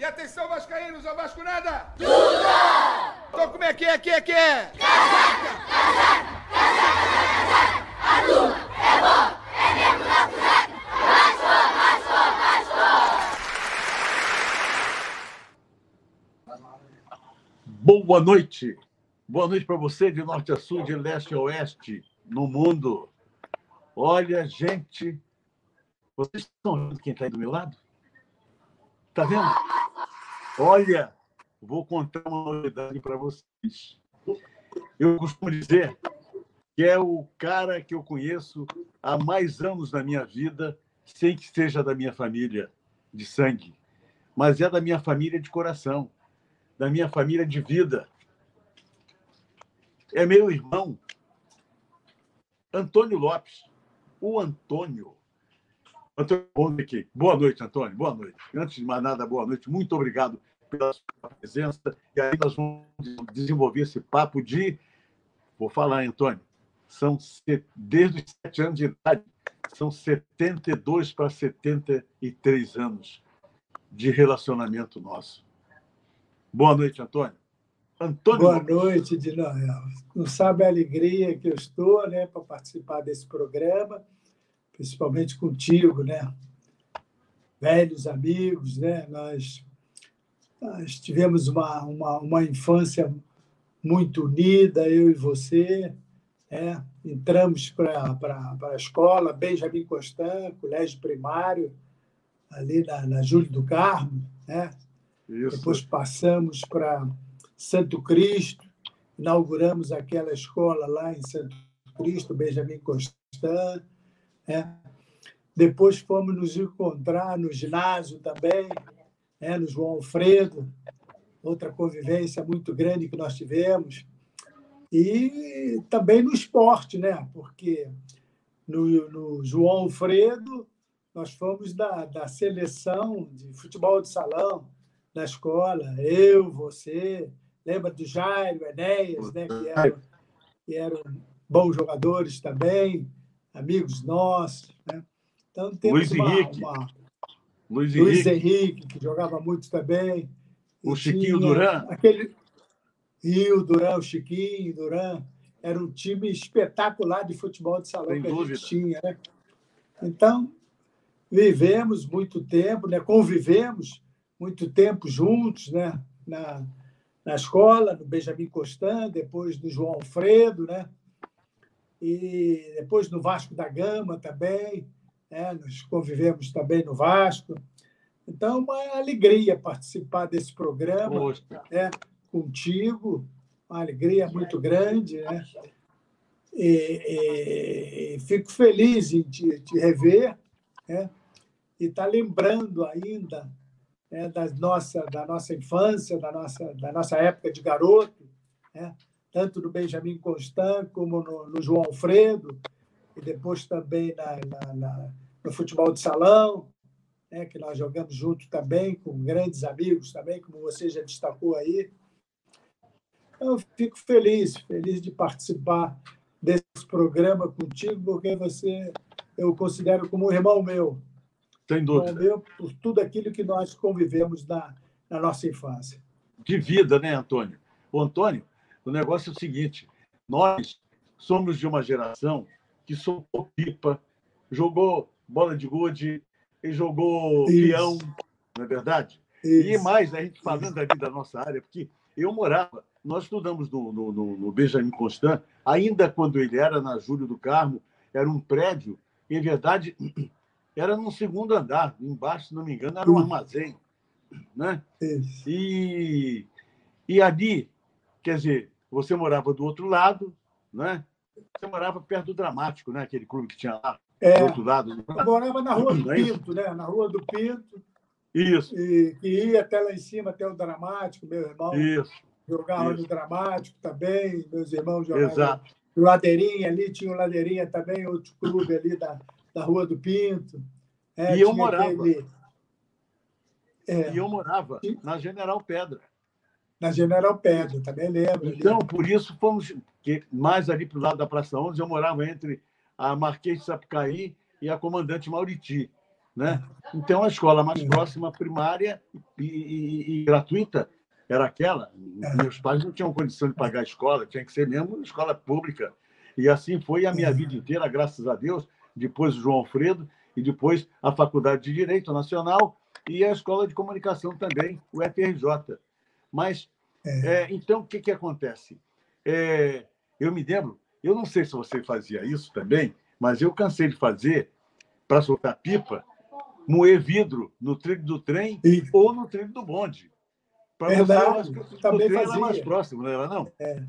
E atenção, Vascaínos, ao Vasco nada! Tudo! Então como é que é, que é, que é? Casaca, casaca, casaca, casaca, A turma é bom, é mesmo na casaca! Vasco, Vasco, Vasco! Boa noite! Boa noite para você, de norte a sul, de leste a oeste, no mundo. Olha, gente, vocês estão vendo quem está aí do meu lado? Está vendo? Olha, vou contar uma novidade para vocês. Eu costumo dizer que é o cara que eu conheço há mais anos na minha vida, sem que seja da minha família de sangue, mas é da minha família de coração, da minha família de vida. É meu irmão, Antônio Lopes. O Antônio Antônio. Boa noite, Antônio. Boa noite. Antes de mais nada, boa noite. Muito obrigado pela sua presença. E aí nós vamos desenvolver esse papo de. Vou falar, Antônio. São desde os sete anos de idade, são 72 para 73 anos de relacionamento nosso. Boa noite, Antônio. Antônio Boa noite, Dinoel. Não sabe a alegria que eu estou né, para participar desse programa principalmente contigo, né? Velhos amigos, né? Nós, nós tivemos uma, uma, uma infância muito unida, eu e você. É, entramos para a escola, Benjamin Constant, colégio primário, ali na, na Júlio do Carmo. Né? Isso. Depois passamos para Santo Cristo, inauguramos aquela escola lá em Santo Cristo, Benjamin Constant. Né? Depois fomos nos encontrar no ginásio também, né? no João Alfredo, outra convivência muito grande que nós tivemos. E também no esporte, né? porque no, no João Alfredo nós fomos da, da seleção de futebol de salão na escola, eu, você, lembra do Jairo, Enéas, né? que, eram, que eram bons jogadores também amigos nossos. Né? Então, temos Luiz uma, Henrique. Uma... Luiz, Luiz Henrique. Henrique. que jogava muito também. O Chiquinho Duran. Aquele... E o Duran, o Chiquinho, Duran. Era um time espetacular de futebol de salão Sem que dúvida. a gente tinha. Né? Então, vivemos muito tempo, né? convivemos muito tempo juntos né? na, na escola, no Benjamin Constant, depois do João Alfredo, né? e depois no Vasco da Gama também, né? nós convivemos também no Vasco. Então, uma alegria participar desse programa né? contigo, uma alegria muito grande. Né? E, e fico feliz em te, te rever né? e estar tá lembrando ainda né? da, nossa, da nossa infância, da nossa, da nossa época de garoto. Né? tanto no Benjamin Constant como no, no João Alfredo, e depois também na, na, na, no futebol de salão, né, que nós jogamos junto também, com grandes amigos também, como você já destacou aí. Eu fico feliz, feliz de participar desse programa contigo, porque você eu considero como um irmão meu. Sem dúvida. Irmão meu, por tudo aquilo que nós convivemos na, na nossa infância. De vida, né, Antônio? O Antônio, o negócio é o seguinte: nós somos de uma geração que soltou pipa, jogou bola de gude e jogou Isso. peão, não é verdade? Isso. E mais, a gente falando ali da nossa área, porque eu morava, nós estudamos no, no, no Benjamin Constant, ainda quando ele era na Júlio do Carmo, era um prédio, em verdade, era no segundo andar, embaixo, se não me engano, era um armazém. Né? E, e ali Quer dizer, você morava do outro lado, né? Você morava perto do Dramático, né? Aquele clube que tinha lá, é, do outro lado. Eu morava na Rua do é Pinto, né? Na Rua do Pinto. Isso. E que ia até lá em cima, até o Dramático, meu irmão. Isso. Jogava Isso. no Dramático também, meus irmãos jogavam. Exato. No Ladeirinha ali, tinha o Ladeirinha também, outro clube ali da, da Rua do Pinto. É, e eu morava. Aquele... É. E eu morava na General Pedra na General Pedro, também lembro. Então, ali. por isso fomos que, mais ali para o lado da Praça 11, eu morava entre a Marquês de Sapucaí e a Comandante Mauriti. Né? Então, a escola mais próxima, primária e, e, e gratuita, era aquela. Meus pais não tinham condição de pagar a escola, tinha que ser mesmo escola pública. E assim foi a minha vida inteira, graças a Deus. Depois o João Alfredo, e depois a Faculdade de Direito Nacional e a Escola de Comunicação também, o FRJ. Mas, é. É, então, o que, que acontece? É, eu me lembro, eu não sei se você fazia isso também, mas eu cansei de fazer, para soltar pipa, moer vidro no trilho do trem e... ou no trilho do bonde. Para Verdade, você, também o fazia. era mais próximo, não era não? É.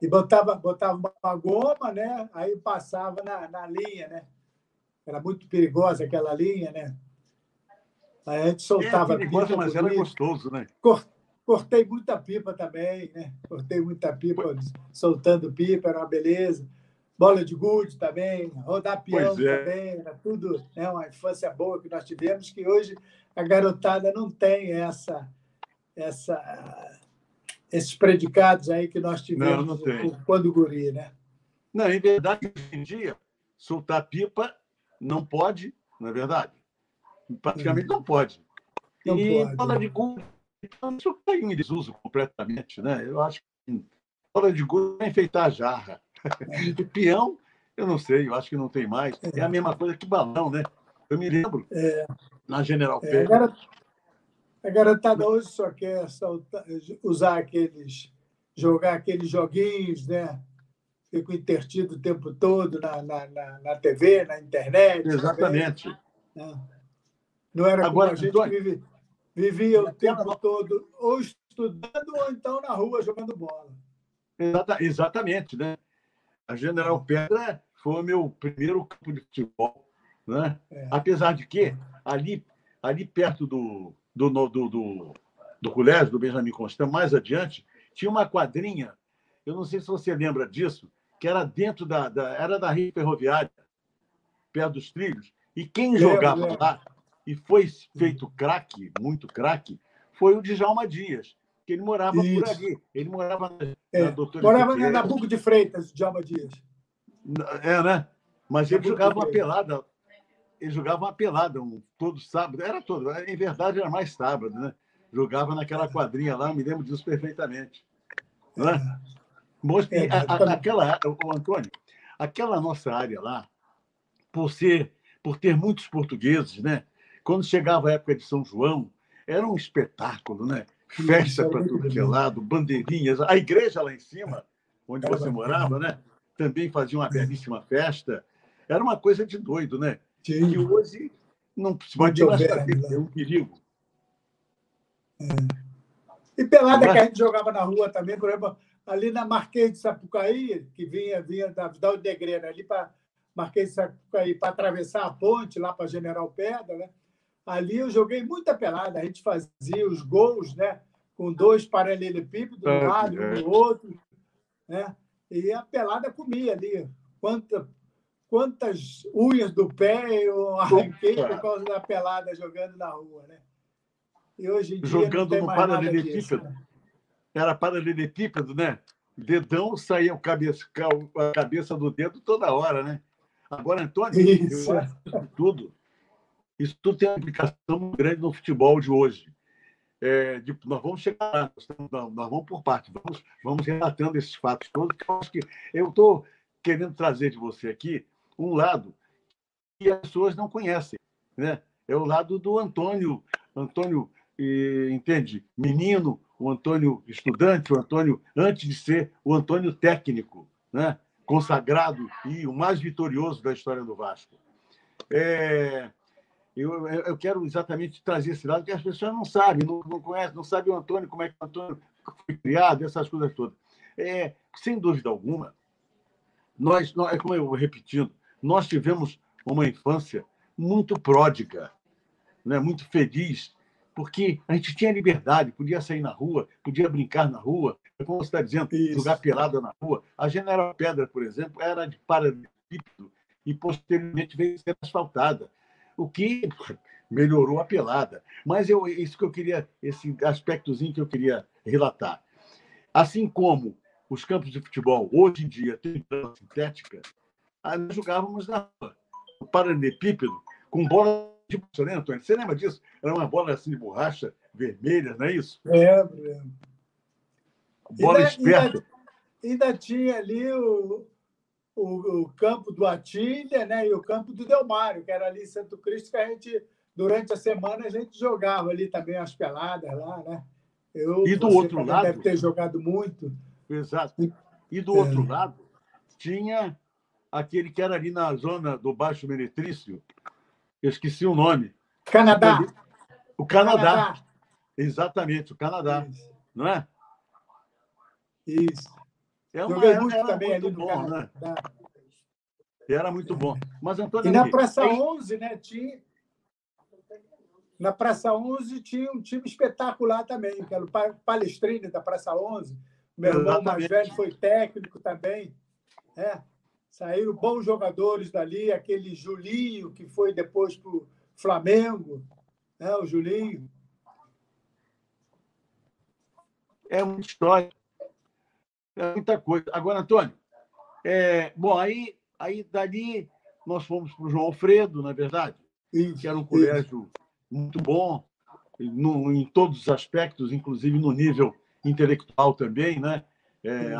E botava, botava uma goma, né? aí passava na, na linha, né? Era muito perigosa aquela linha, né? A gente soltava é, perigosa, mas era gostoso, né? Cortei muita pipa também, né? Cortei muita pipa, soltando pipa, era uma beleza. Bola de gude também, rodar peão é. também, era tudo né? uma infância boa que nós tivemos, que hoje a garotada não tem essa, essa, esses predicados aí que nós tivemos não, não quando guri, né? Não, em verdade, hoje em dia, soltar pipa não pode, não é verdade? Praticamente não pode. Não e pode. bola de gude, então, isso caiu em desuso completamente. Né? Eu acho que bola de gude é enfeitar a jarra. E peão, eu não sei, eu acho que não tem mais. É a mesma coisa que balão, né? Eu me lembro, é. na General é, Pérez. A garotada hoje só quer soltar, usar aqueles, jogar aqueles joguinhos, né? fico intertido o tempo todo na, na, na, na TV, na internet. Exatamente. Né? Não era Agora, como a gente vive, vivia o tempo todo ou estudando ou então na rua jogando bola. Exata, exatamente, né? A General Pedra foi o meu primeiro campo de futebol, né? É. Apesar de que ali, ali perto do, do, do, do, do colégio do Benjamin Constant, mais adiante, tinha uma quadrinha. Eu não sei se você lembra disso, que era dentro da, da era da rede ferroviária, perto dos trilhos. E quem jogava lá e foi feito craque, muito craque, foi o Djalma Dias, que ele morava Isso. por ali. Ele morava na, é, na Doutora Morava na Nabuco de Freitas, Djalma Dias. É, né? Mas ele jogava uma pelada. Ele jogava uma pelada um, todo sábado. Era todo. Em verdade, era mais sábado, né? Jogava naquela quadrinha lá, me lembro disso perfeitamente. Né? É. Mostra, é, a, a, aquela, o Antônio, aquela nossa área lá, por ser, por ter muitos portugueses, né? Quando chegava a época de São João, era um espetáculo, né? Festa para tudo que é lado, bandeirinhas, a igreja lá em cima, onde você morava, né? Também fazia uma belíssima festa. Era uma coisa de doido, né? Sim. E hoje não se pode mais fazer, né? é um perigo. É. E pelada é? que a gente jogava na rua também, por exemplo, ali na Marquês de Sapucaí, que vinha, vinha da Vidal de ali para Marquês de Sapucaí, para atravessar a ponte lá para General Pedra, né? Ali eu joguei muita pelada. A gente fazia os gols né? com dois paralelepípedos um lado e um do outro. Né? E a pelada comia ali. Quanta, quantas unhas do pé eu arranquei por causa da pelada jogando na rua. Né? E hoje em dia jogando no paralelepípedo. Né? era paralelepípedo, né? Dedão saía o cabeça, a cabeça do dedo toda hora, né? Agora, Antônio, isso. eu acho tudo. Isso tudo tem uma implicação grande no futebol de hoje. É, de, nós vamos chegar lá, nós, nós, vamos por parte, vamos, vamos relatando esses fatos todos, que eu acho que eu estou querendo trazer de você aqui um lado que as pessoas não conhecem, né? É o lado do Antônio, Antônio, entende? Menino, o Antônio estudante, o Antônio antes de ser o Antônio técnico, né? consagrado e o mais vitorioso da história do Vasco. É, eu, eu quero exatamente trazer esse lado que as pessoas não sabem, não, não conhecem, não sabem o Antônio, como é que o Antônio foi criado, essas coisas todas. É, sem dúvida alguma, nós, nós, é como eu repetindo, nós tivemos uma infância muito pródiga, né? muito feliz, porque a gente tinha liberdade, podia sair na rua, podia brincar na rua, como você está dizendo, Isso. jogar pelada na rua. A General Pedra, por exemplo, era de paralelepípedo e posteriormente veio ser asfaltada, o que melhorou a pelada. Mas eu, isso que eu queria, esse aspectozinho que eu queria relatar. Assim como os campos de futebol hoje em dia têm sintética, nós jogávamos na rua. O paralelepípedo com bola de borracha, né, Antônio? Você lembra disso? Era uma bola assim de borracha vermelha, não é isso? Lembro. Bola ainda, esperta. Ainda, ainda, tinha ali o, o, o, campo do Atilha né, e o campo do Delmário, que era ali em Santo Cristo, que a gente, durante a semana, a gente jogava ali também as peladas lá, né? Eu, e do outro lado. Deve ter jogado muito. Exato. E do é. outro lado, tinha aquele que era ali na zona do Baixo Meretrício, eu esqueci o nome. Canadá. O Canadá. Canadá. Exatamente, o Canadá. Isso. Não é? Isso. É uma, Joguei muito era também muito ali bom, no. Né? Era muito bom. Mas, Antônio, e na Praça aí... 11, né, tinha... Na Praça 11 tinha um time espetacular também, que era o Palestrina da Praça 11. Meu irmão Exatamente. mais velho foi técnico também. É. Saíram bons jogadores dali, aquele Julinho, que foi depois para o Flamengo, né? o Julinho. É muita história. É muita coisa. Agora, Antônio, é, bom, aí, aí dali nós fomos para o João Alfredo, na é verdade, isso, que era um colégio isso. muito bom, no, em todos os aspectos, inclusive no nível intelectual também, né? É,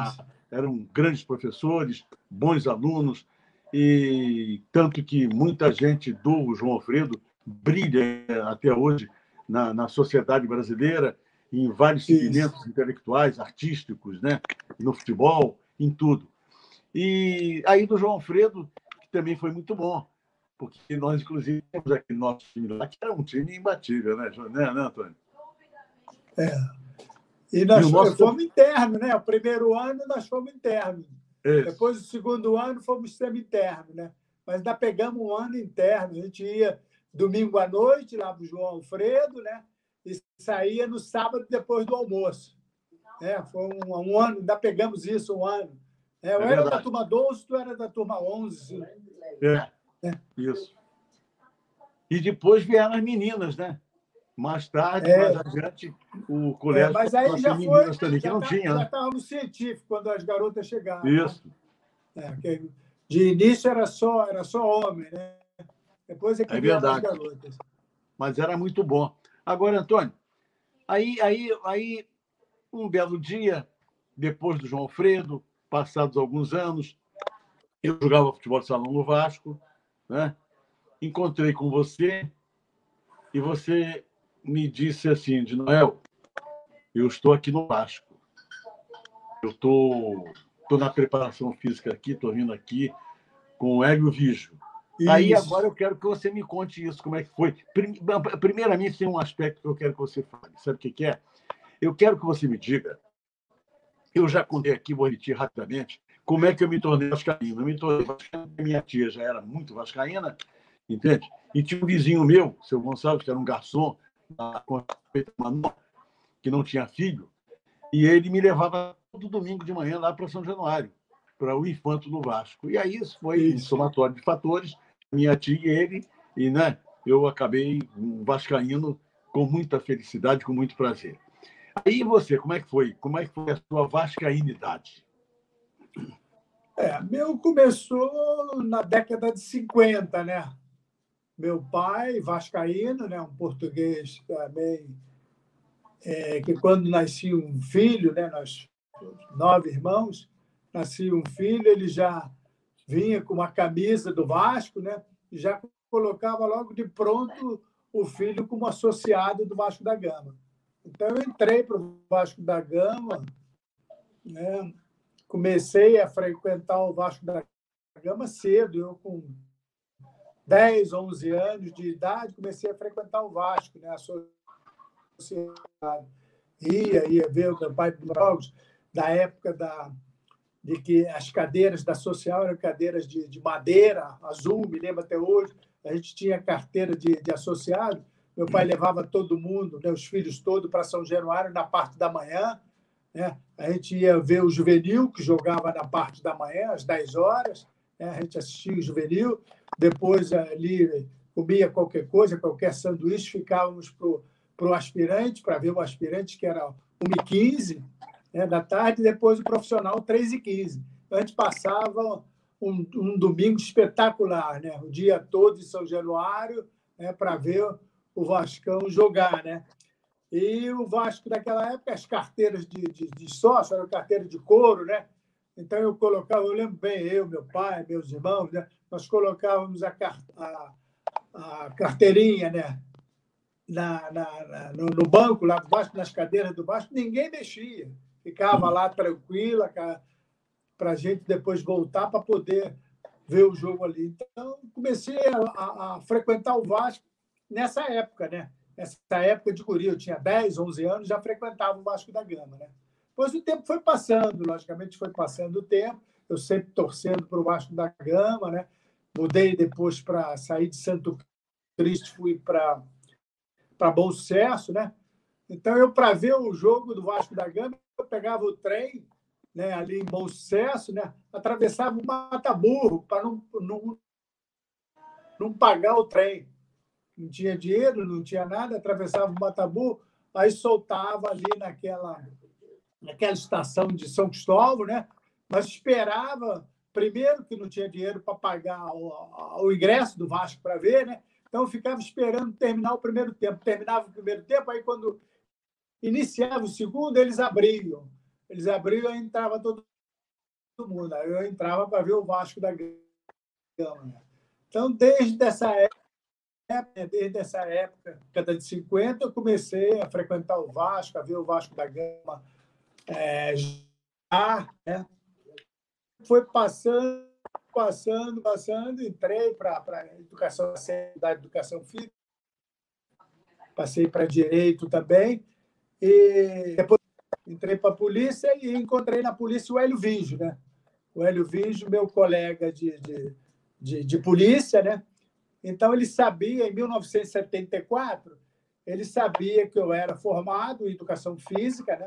eram grandes professores, bons alunos, e tanto que muita gente do João Alfredo brilha até hoje na, na sociedade brasileira, em vários segmentos intelectuais, artísticos, né? no futebol, em tudo. E aí do João Alfredo, que também foi muito bom, porque nós, inclusive, temos aqui nosso time lá, que era um time imbatível, né, né, né Antônio? É. E nós e nosso... fomos interno, né? O primeiro ano nós fomos interno. Isso. Depois, o segundo ano, fomos semi-interno, né? Mas ainda pegamos um ano interno. A gente ia domingo à noite lá para o João Alfredo, né? E saía no sábado depois do almoço. É, foi um, um ano, ainda pegamos isso um ano. É, eu é era da turma 12, tu era da turma 11. É, isso. E depois vieram as meninas, né? Mais tarde, é. mais adiante, o colégio. É, mas aí já foi. Também, não tá, tinha, né? Já estava no científico quando as garotas chegaram. Né? Isso. Né? De início era só, era só homem, né? Depois é que é verdade. as garotas. Mas era muito bom. Agora, Antônio, aí, aí, aí, um belo dia, depois do João Alfredo, passados alguns anos, eu jogava futebol de salão no Vasco, né? Encontrei com você e você me disse assim, de Noel, eu estou aqui no Vasco. Eu estou tô, tô na preparação física aqui, estou vindo aqui com o Hélio Vijo. Isso. Aí agora eu quero que você me conte isso, como é que foi. Primeiramente, tem um aspecto que eu quero que você fale. Sabe o que é? Eu quero que você me diga. Eu já contei aqui, vou repetir rapidamente, como é que eu me tornei vascaíno. Eu me tornei vascaíno, minha tia já era muito vascaína, entende? E tinha um vizinho meu, seu Gonçalves, que era um garçom, Manoel, que não tinha filho, e ele me levava todo domingo de manhã lá para São Januário, para o Infanto no Vasco. E aí isso foi um somatório de fatores, minha tia e ele, e né, eu acabei um vascaíno com muita felicidade, com muito prazer. Aí você, como é que foi? Como é que foi a sua vascainidade? É, meu começou na década de 50, né? meu pai, vascaíno, né, um português também, é, que quando nascia um filho, né, nós nove irmãos, nascia um filho, ele já vinha com uma camisa do Vasco, né, já colocava logo de pronto o filho como associado do Vasco da Gama. Então eu entrei para o Vasco da Gama, né, comecei a frequentar o Vasco da Gama cedo, eu com 10, 11 anos de idade, comecei a frequentar o Vasco, né? a sociedade. Ia, ia ver o meu pai dos jogos, da época da, de que as cadeiras da social eram cadeiras de, de madeira, azul, me lembro até hoje. A gente tinha carteira de, de associado. Meu pai levava todo mundo, né, os filhos todos, para São Januário na parte da manhã. Né? A gente ia ver o juvenil, que jogava na parte da manhã, às 10 horas. Né? A gente assistia o juvenil depois ali comia qualquer coisa, qualquer sanduíche, ficávamos para o aspirante, para ver o aspirante, que era 1h15 né, da tarde, e depois o profissional 3h15. Então, a gente passava um, um domingo espetacular, né? O dia todo em São Januário, né? para ver o Vascão jogar, né? E o Vasco, naquela época, as carteiras de, de, de sócio eram carteiras de couro, né? Então, eu colocava, eu lembro bem, eu, meu pai, meus irmãos, né? nós colocávamos a, a, a carteirinha né? na, na, na no, banco, lá debaixo, nas cadeiras do Vasco, ninguém mexia. Ficava lá tranquila para a gente depois voltar para poder ver o jogo ali. Então, comecei a, a, frequentar o Vasco nessa época, né? Nessa época de guri, eu tinha 10, 11 anos, já frequentava o Vasco da Gama, né? Depois o tempo foi passando, logicamente foi passando o tempo, eu sempre torcendo para o Vasco da Gama, né? Mudei depois para sair de Santo Cristo, fui para Bom Sucesso, né? Então eu para ver o jogo do Vasco da Gama, eu pegava o trem, né, ali em Bom Sucesso, né? Atravessava o Mata-Burro para não, não não pagar o trem não tinha dinheiro, não tinha nada, atravessava o Matabu, aí soltava ali naquela, naquela estação de São Cristóvão, né? mas esperava, primeiro, que não tinha dinheiro para pagar o, o, ingresso do Vasco para ver, né? então eu ficava esperando terminar o primeiro tempo. Terminava o primeiro tempo, aí quando iniciava o segundo, eles abriam. Eles abriam e entrava todo mundo. Aí eu entrava para ver o Vasco da Gama. Né? Então, desde essa época, desde essa época, década de 50, eu comecei a frequentar o Vasco, a ver o Vasco da Gama é, já, né? Foi passando, passando, passando, entrei para a educação, da educação física, passei para direito também, e depois entrei para a polícia e encontrei na polícia o Hélio Vigio, né? O Hélio Vigio, meu colega de, de, de, de polícia, né? Então, ele sabia, em 1974, ele sabia que eu era formado em educação física, né?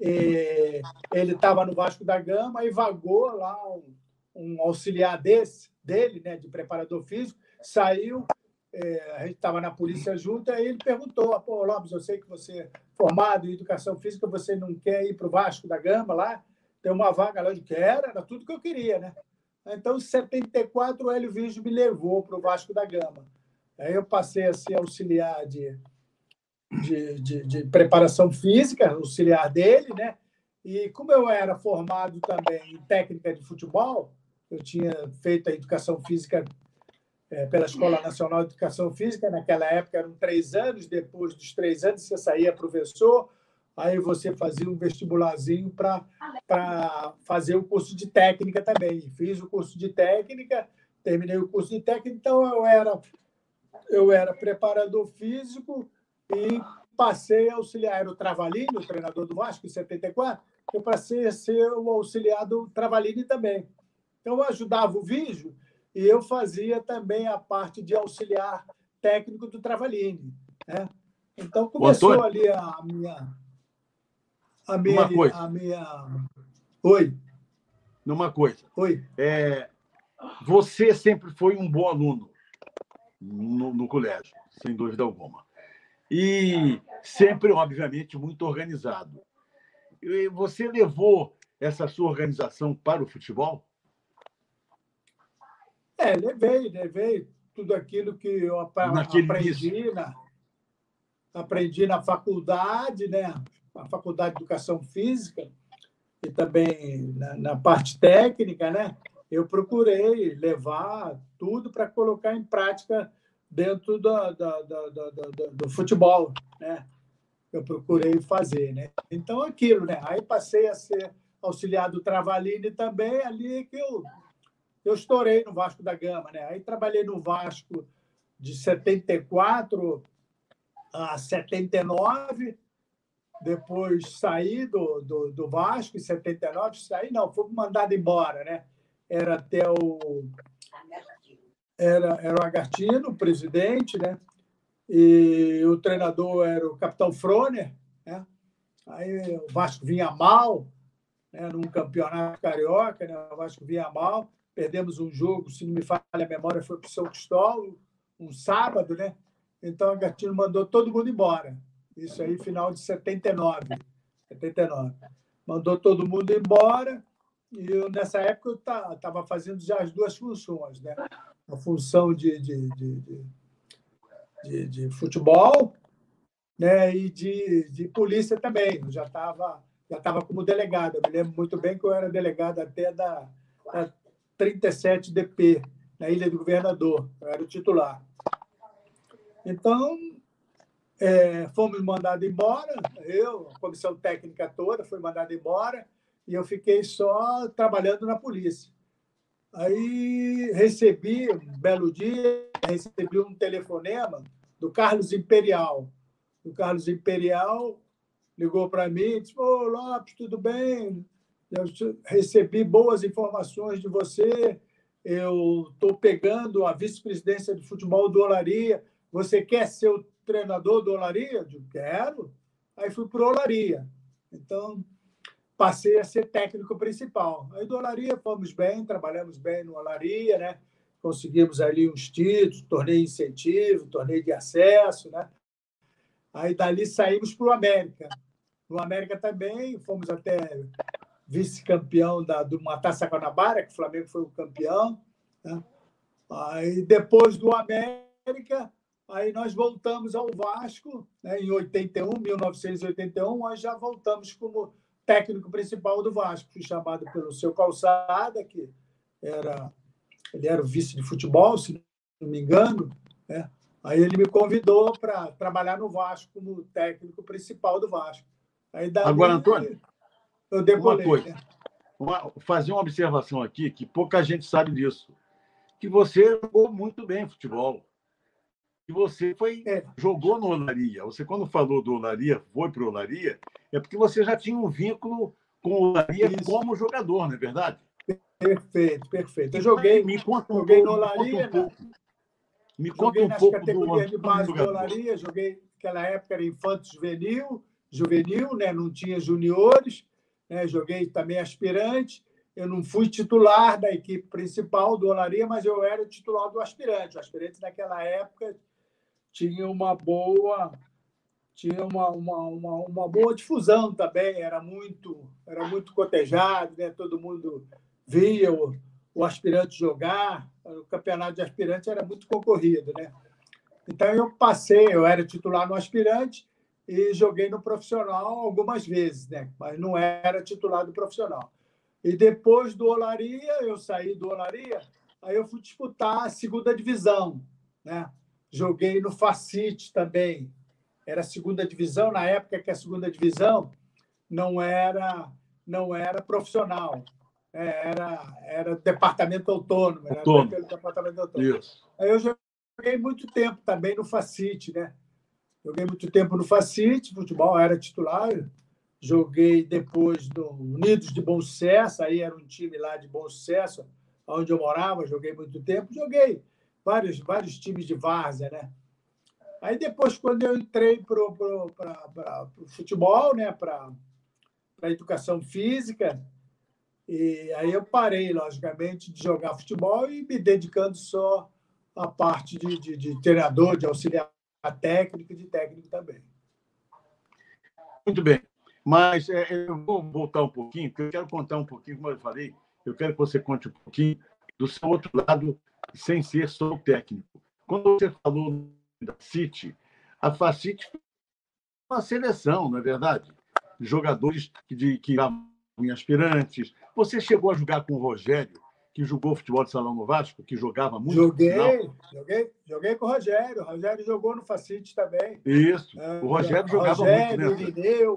E ele estava no Vasco da Gama e vagou lá um, um auxiliar desse, dele, né, de preparador físico, saiu, é, a gente estava na polícia junto, aí ele perguntou, pô, Lopes, eu sei que você é formado em educação física, você não quer ir para o Vasco da Gama lá? Tem uma vaga lá, de quero, era tudo que eu queria, né? Então, em 74, o Hélio Virgem me levou para o Vasco da Gama. Aí eu passei a ser auxiliar de, de, de, de, preparação física, auxiliar dele, né? E como eu era formado também em técnica de futebol, eu tinha feito a educação física é, pela Escola Nacional de Educação Física, naquela época eram três anos, depois dos três anos você saía professor, aí você fazia um vestibularzinho para fazer o curso de técnica também. Fiz o curso de técnica, terminei o curso de técnica, então eu era, eu era preparador físico e passei a auxiliar. Era o Travalini, o treinador do Vasco, em 74, eu passei a ser o auxiliar do Travalini também. Então, eu ajudava o Vígio e eu fazia também a parte de auxiliar técnico do Travalini. Né? Então, começou ali a minha a minha, Uma coisa. A minha... Oi. Numa coisa. Oi. É, você sempre foi um bom aluno no, no colégio, sem dúvida alguma. E sempre, obviamente, muito organizado. E você levou essa sua organização para o futebol? É, levei, levei tudo aquilo que eu aprendi na, aprendi na faculdade, né? a Faculdade de Educação Física e também na, na parte técnica, né? eu procurei levar tudo para colocar em prática dentro do, do, futebol, né? Eu procurei fazer, né? Então, aquilo, né? Aí passei a ser auxiliar do Travalini também, ali que eu, eu estourei no Vasco da Gama, né? Aí trabalhei no Vasco de 74 a 79, depois saí do, do, do Vasco em 79, saí, não, fui mandado embora, né? Era até o. Era, era o Agartino, o presidente, né? E o treinador era o capitão Froner, né? Aí o Vasco vinha mal, né? num campeonato carioca, né? O Vasco vinha mal, perdemos um jogo, se não me falha a memória, foi para o São Cristóvão, um sábado, né? Então o Agartino mandou todo mundo embora. Isso aí, final de 79. 79. Mandou todo mundo embora E eu, nessa época eu estava fazendo já as duas funções, né? A função de, de, de, de, de futebol né? e de, de polícia também. Eu já estava já tava como delegado. Eu me lembro muito bem que eu era delegado até da, da 37 DP, na Ilha do Governador. Eu era o titular. Então, é, fomos mandados embora, eu, a comissão técnica toda foi mandada embora, e eu fiquei só trabalhando na polícia. Aí recebi, um belo dia, recebi um telefonema do Carlos Imperial. O Carlos Imperial ligou para mim e disse: Ô, Lopes, tudo bem? Eu recebi boas informações de você. Eu estou pegando a vice-presidência de futebol do Olaria. Você quer ser o treinador do Olaria? Eu digo, quero. Aí fui para o Olaria. Então, passei a ser técnico principal. Aí do Olaria fomos bem, trabalhamos bem no Olaria, né? Conseguimos ali uns títulos, torneio incentivo, torneio de acesso, né? Aí dali saímos para o América. No América também fomos até vice-campeão da, de uma Taça Guanabara, que o Flamengo foi o campeão. Né? Aí depois do América, Aí nós voltamos ao Vasco, né, em 81, 1981, nós já voltamos como técnico principal do Vasco. Fui chamado pelo seu Calçada, que era ele era o vice de futebol, se não me engano. Né? Aí ele me convidou para trabalhar no Vasco como técnico principal do Vasco. Aí dali, Agora, Antônio, eu decolei, uma coisa, né? uma, fazer uma observação aqui, que pouca gente sabe disso, que você jogou muito bem futebol e você foi é. jogou no Olaria. Você, quando falou do Olaria, foi para o Olaria, é porque você já tinha um vínculo com o Olaria Isso. como jogador, não é verdade? Perfeito, perfeito. Eu joguei, me conta um joguei pouco, no Olaria. Me conta um pouco, me conta um pouco categorias do, de base do, do Olaria. Joguei, naquela época era infanto juvenil, juvenil, né? não tinha juniores. Né? Joguei também aspirante. Eu não fui titular da equipe principal do Olaria, mas eu era titular do aspirante. O aspirante naquela época tinha uma boa tinha uma, uma, uma, uma, boa difusão também, era muito era muito cotejado, né? todo mundo via o, o aspirante jogar, o campeonato de aspirante era muito concorrido. Né? Então eu passei, eu era titular no aspirante e joguei no profissional algumas vezes, né? mas não era titular do profissional. E depois do Olaria, eu saí do Olaria, aí eu fui disputar a segunda divisão, né? Joguei no Facite também. Era a segunda divisão, na época que a segunda divisão não era não era profissional. É, era, era departamento autônomo. Era autônomo. departamento autônomo. Isso. Aí eu joguei muito tempo também no Facite, né? Joguei muito tempo no Facite, futebol era titular. Joguei depois no Unidos de Bom Sucesso, aí era um time lá de bom sucesso, onde eu morava, joguei muito tempo. Joguei vários, vários times de várzea, né? Aí depois, quando eu entrei para o futebol, né, para a educação física, e aí eu parei, logicamente, de jogar futebol e me dedicando só à parte de, de, de treinador, de auxiliar técnico e de técnico também. Muito bem. Mas é, eu vou voltar um pouquinho, porque eu quero contar um pouquinho, como eu falei, eu quero que você conte um pouquinho do seu outro lado sem ser só o técnico. Quando você falou da City, a Facite foi uma seleção, não é verdade? Jogadores de, que em aspirantes. Você chegou a jogar com o Rogério, que jogou futebol de salão no Vasco, que jogava muito. Joguei, joguei, joguei com o Rogério. O Rogério jogou no Facite também. Isso. É, o Rogério jogava Rogério, muito. Né? Irineu,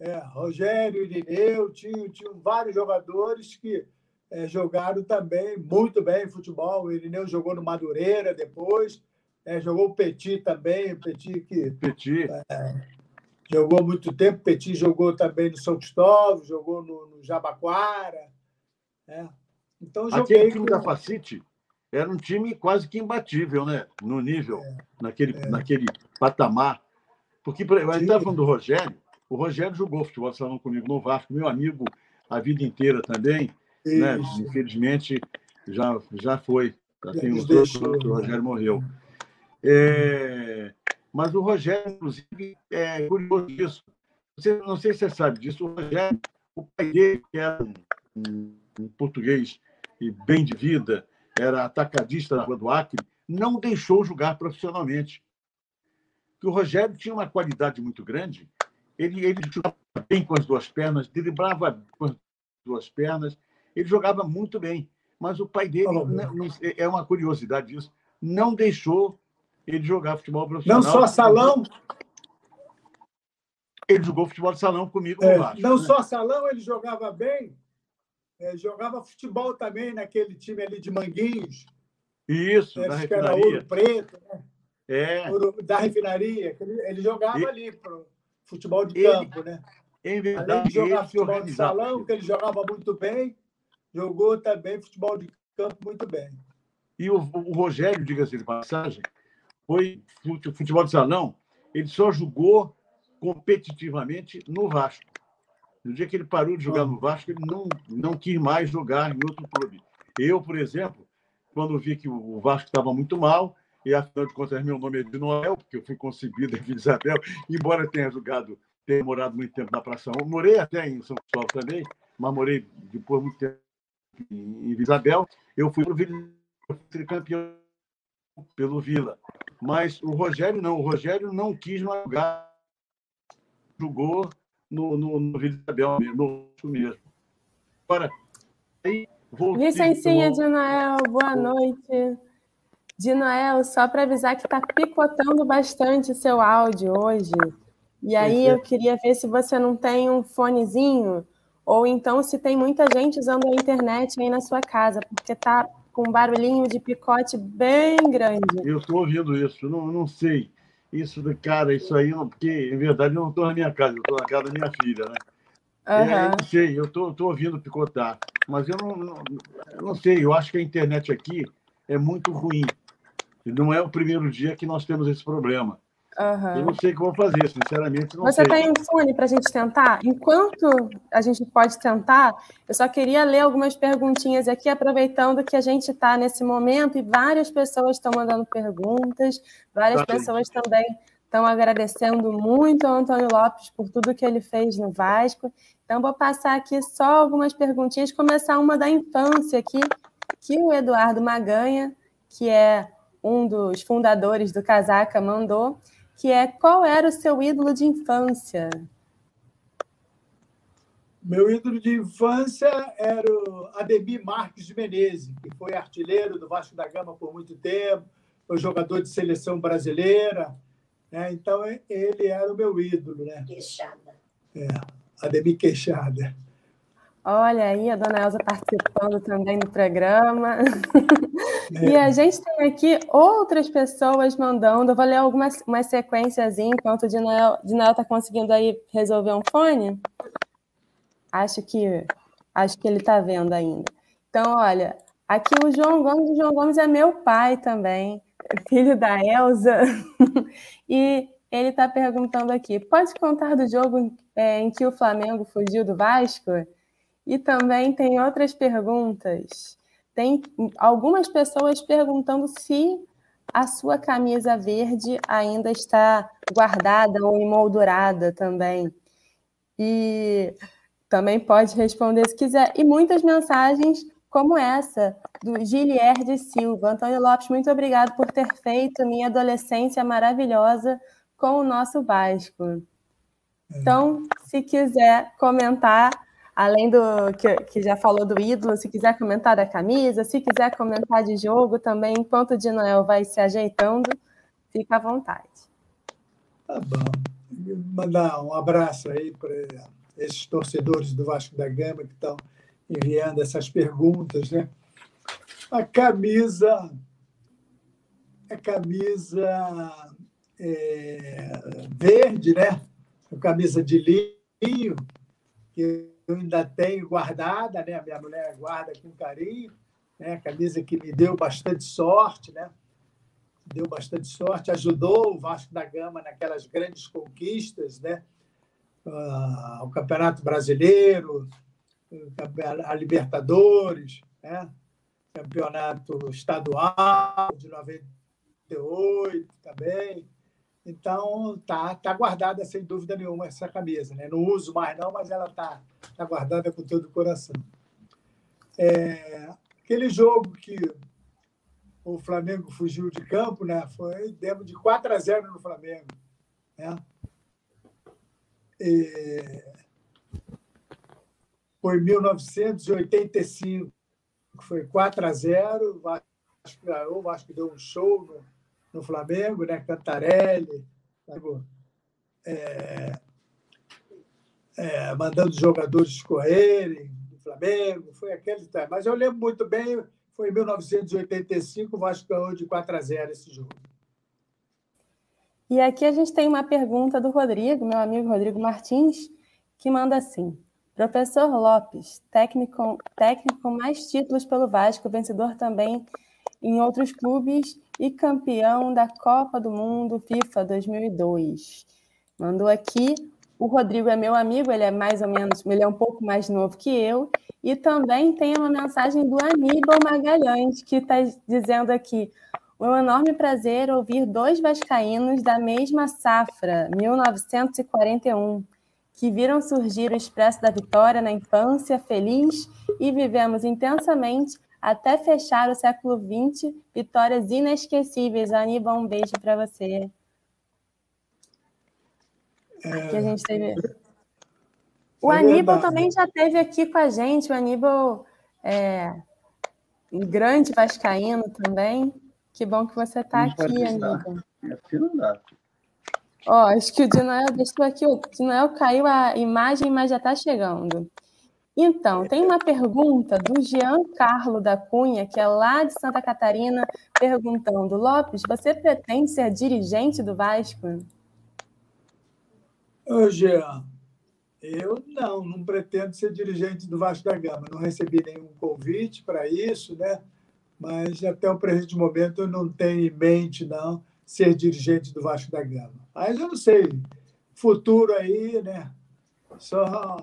é, Rogério, Irineu, tinham, tinham vários jogadores que é, jogaram também muito bem futebol. O Irineu jogou no Madureira depois, é, jogou o Petit também, o Petit que Petit. É, jogou muito tempo. Petit jogou também no São Cristóvão, jogou no, no Jabaquara. É. Então. Aquele time com... da Facite era um time quase que imbatível, né? No nível, é, naquele, é. naquele patamar. Porque a gente estava falando do Rogério. O Rogério jogou futebol salão comigo no Vasco, meu amigo a vida inteira também. Né? Infelizmente, já, já foi. Já tem uns dois que o Rogério morreu. É, mas o Rogério, inclusive, é curioso disso. Você, não sei se você sabe disso, o Rogério, o pai dele, que era um, um português e bem de vida, era atacadista na Rua do Acre, não deixou jogar profissionalmente. Que o Rogério tinha uma qualidade muito grande, ele, ele jogava bem com as duas pernas, driblava com as duas pernas, ele jogava muito bem. Mas o pai dele, não, não, é uma curiosidade isso, não deixou ele jogar futebol profissional. Não só salão. Ele jogou futebol de salão comigo é, Não né? só salão, ele jogava bem, é, jogava futebol também naquele time ali de Manguinhos. Isso, é, da refinaria. Era Ouro Preto, né? É. Ouro, da refinaria. Ele, ele jogava e... ali pro futebol de ele... campo, né? Em verdade, Além de jogar futebol de salão, que ele jogava muito bem, jogou também futebol de campo muito bem. E o, o Rogério, diga-se de passagem, foi futebol de salão, ele só jogou competitivamente no Vasco. No dia que ele parou de jogar no Vasco, ele não, não quis mais jogar em outro clube. Eu, por exemplo, quando vi que o Vasco estava muito mal, e afinal de contas meu nome é de Noel, porque eu fui concebido em Vila Isabel, embora tenha jogado, tenha morado muito tempo na Praça 1, morei até em São Paulo também, mas morei depois muito tempo em Vila Isabel, eu fui para o Vila, campeão pelo Vila. Mas o Rogério não, o Rogério não quis mais jogar, jogou no, no, no Vila Isabel mesmo, mesmo. Agora, aí, voltei, Licencinha de Noel, boa noite. De Noel, só para avisar que está picotando bastante seu áudio hoje. E aí é. eu queria ver se você não tem um fonezinho, ou então se tem muita gente usando a internet aí na sua casa, porque está com um barulhinho de picote bem grande. Eu estou ouvindo isso, não, não sei. Isso, cara, isso aí, porque, em verdade, eu não estou na minha casa, eu estou na casa da minha filha, né? Uhum. É, não sei, eu estou ouvindo picotar, mas eu não, não, eu não sei, eu acho que a internet aqui é muito ruim. E não é o primeiro dia que nós temos esse problema. Uhum. Eu não sei o que vou fazer, sinceramente. Não Você sei. tem um fone para a gente tentar? Enquanto a gente pode tentar, eu só queria ler algumas perguntinhas aqui, aproveitando que a gente está nesse momento e várias pessoas estão mandando perguntas, várias tá pessoas bem. também estão agradecendo muito ao Antônio Lopes por tudo que ele fez no Vasco. Então, vou passar aqui só algumas perguntinhas, começar uma da infância aqui, que o Eduardo Maganha, que é um dos fundadores do Casaca, mandou que é qual era o seu ídolo de infância? Meu ídolo de infância era o Ademir Marques de Menezes, que foi artilheiro do Vasco da Gama por muito tempo, foi jogador de seleção brasileira. Né? Então, ele era o meu ídolo. Né? Queixada. É, Ademir Queixada. Olha aí, a dona Elza participando também do programa. É. E a gente tem aqui outras pessoas mandando. Eu vou ler algumas uma sequências enquanto o Dinael está conseguindo aí resolver um fone. Acho que acho que ele está vendo ainda. Então, olha, aqui o João Gomes, o João Gomes é meu pai também, filho da Elza. e ele está perguntando aqui: pode contar do jogo é, em que o Flamengo fugiu do Vasco? E também tem outras perguntas. Tem algumas pessoas perguntando se a sua camisa verde ainda está guardada ou emoldurada também. E também pode responder se quiser. E muitas mensagens como essa, do Gilier de Silva. Antônio Lopes, muito obrigado por ter feito minha adolescência maravilhosa com o nosso Vasco. Então, se quiser comentar, além do que, que, já falou do ídolo, se quiser comentar da camisa, se quiser comentar de jogo também, enquanto o de Noel vai se ajeitando, fica à vontade. Tá bom. Mandar um abraço aí para esses torcedores do Vasco da Gama que estão enviando essas perguntas, né? A camisa, a camisa é, verde, né? A camisa de linho, que eu ainda tenho guardada, né? A minha mulher guarda com carinho, né? A camisa que me deu bastante sorte, né? Deu bastante sorte, ajudou o Vasco da Gama naquelas grandes conquistas, né? Uh, o Campeonato Brasileiro, a Libertadores, né? Campeonato Estadual de 98 também. Então, tá, tá guardada, sem dúvida nenhuma, essa camisa. Né? Não uso mais, não, mas ela tá, tá guardada com todo o coração. É, aquele jogo que o Flamengo fugiu de campo, né? Foi demos de 4 a 0 no Flamengo, né? E foi 1985, foi 4 a 0, o Vasco ganhou, o deu um show no, Flamengo, né? Cantarelli, é, é, mandando os jogadores correrem do Flamengo, foi aquele Mas eu lembro muito bem, foi em 1985, o Vasco ganhou de 4 a 0 esse jogo. E aqui a gente tem uma pergunta do Rodrigo, meu amigo Rodrigo Martins, que manda assim: Professor Lopes, técnico, técnico mais títulos pelo Vasco, vencedor também em outros clubes e campeão da Copa do Mundo FIFA 2002. Mandou aqui. O Rodrigo é meu amigo, ele é mais ou menos, ele é um pouco mais novo que eu. E também tem uma mensagem do Aníbal Magalhães, que está dizendo aqui: um enorme prazer ouvir dois vascaínos da mesma safra, 1941, que viram surgir o Expresso da Vitória na infância feliz e vivemos intensamente até fechar o século XX, vitórias inesquecíveis. Aníbal, um beijo para você. É... Que a gente teve. O é Aníbal também já esteve aqui com a gente. O Aníbal é um grande vascaíno também. Que bom que você está aqui, Aníbal. Aqui não dá. Ó, acho que o Dinoel deixou aqui. O Dinoel caiu a imagem, mas já está chegando. Então, tem uma pergunta do Jean Carlo da Cunha, que é lá de Santa Catarina, perguntando: Lopes, você pretende ser dirigente do Vasco? Ô, Jean, eu não, não pretendo ser dirigente do Vasco da Gama. Não recebi nenhum convite para isso, né? Mas até o presente momento eu não tenho em mente, não, ser dirigente do Vasco da Gama. Mas eu não sei, futuro aí, né? Só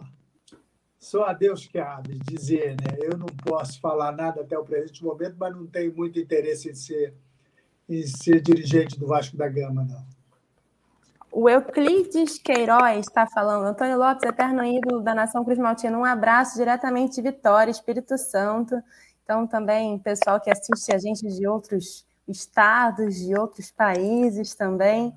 só a Deus que cabe dizer, né? Eu não posso falar nada até o presente momento, mas não tenho muito interesse em ser, em ser dirigente do Vasco da Gama, não. O Euclides Queiroz está falando, Antônio Lopes, eterno ídolo da nação Cruz Maltina, um abraço diretamente de Vitória, Espírito Santo. Então, também, pessoal que assiste a gente de outros estados, de outros países também.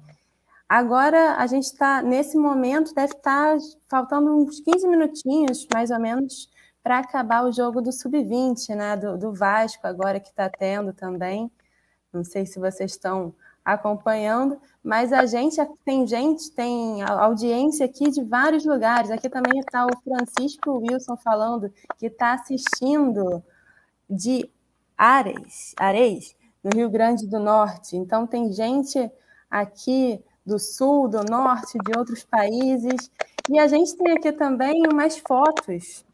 Agora, a gente está, nesse momento, deve estar tá faltando uns 15 minutinhos, mais ou menos, para acabar o jogo do Sub-20, né? Do, do, Vasco, agora que está tendo também. Não sei se vocês estão acompanhando, mas a gente tem gente, tem audiência aqui de vários lugares. Aqui também está o Francisco Wilson falando que está assistindo de Ares, Ares, no Rio Grande do Norte. Então tem gente aqui do sul, do norte, de outros países. E a gente tem aqui também umas fotos.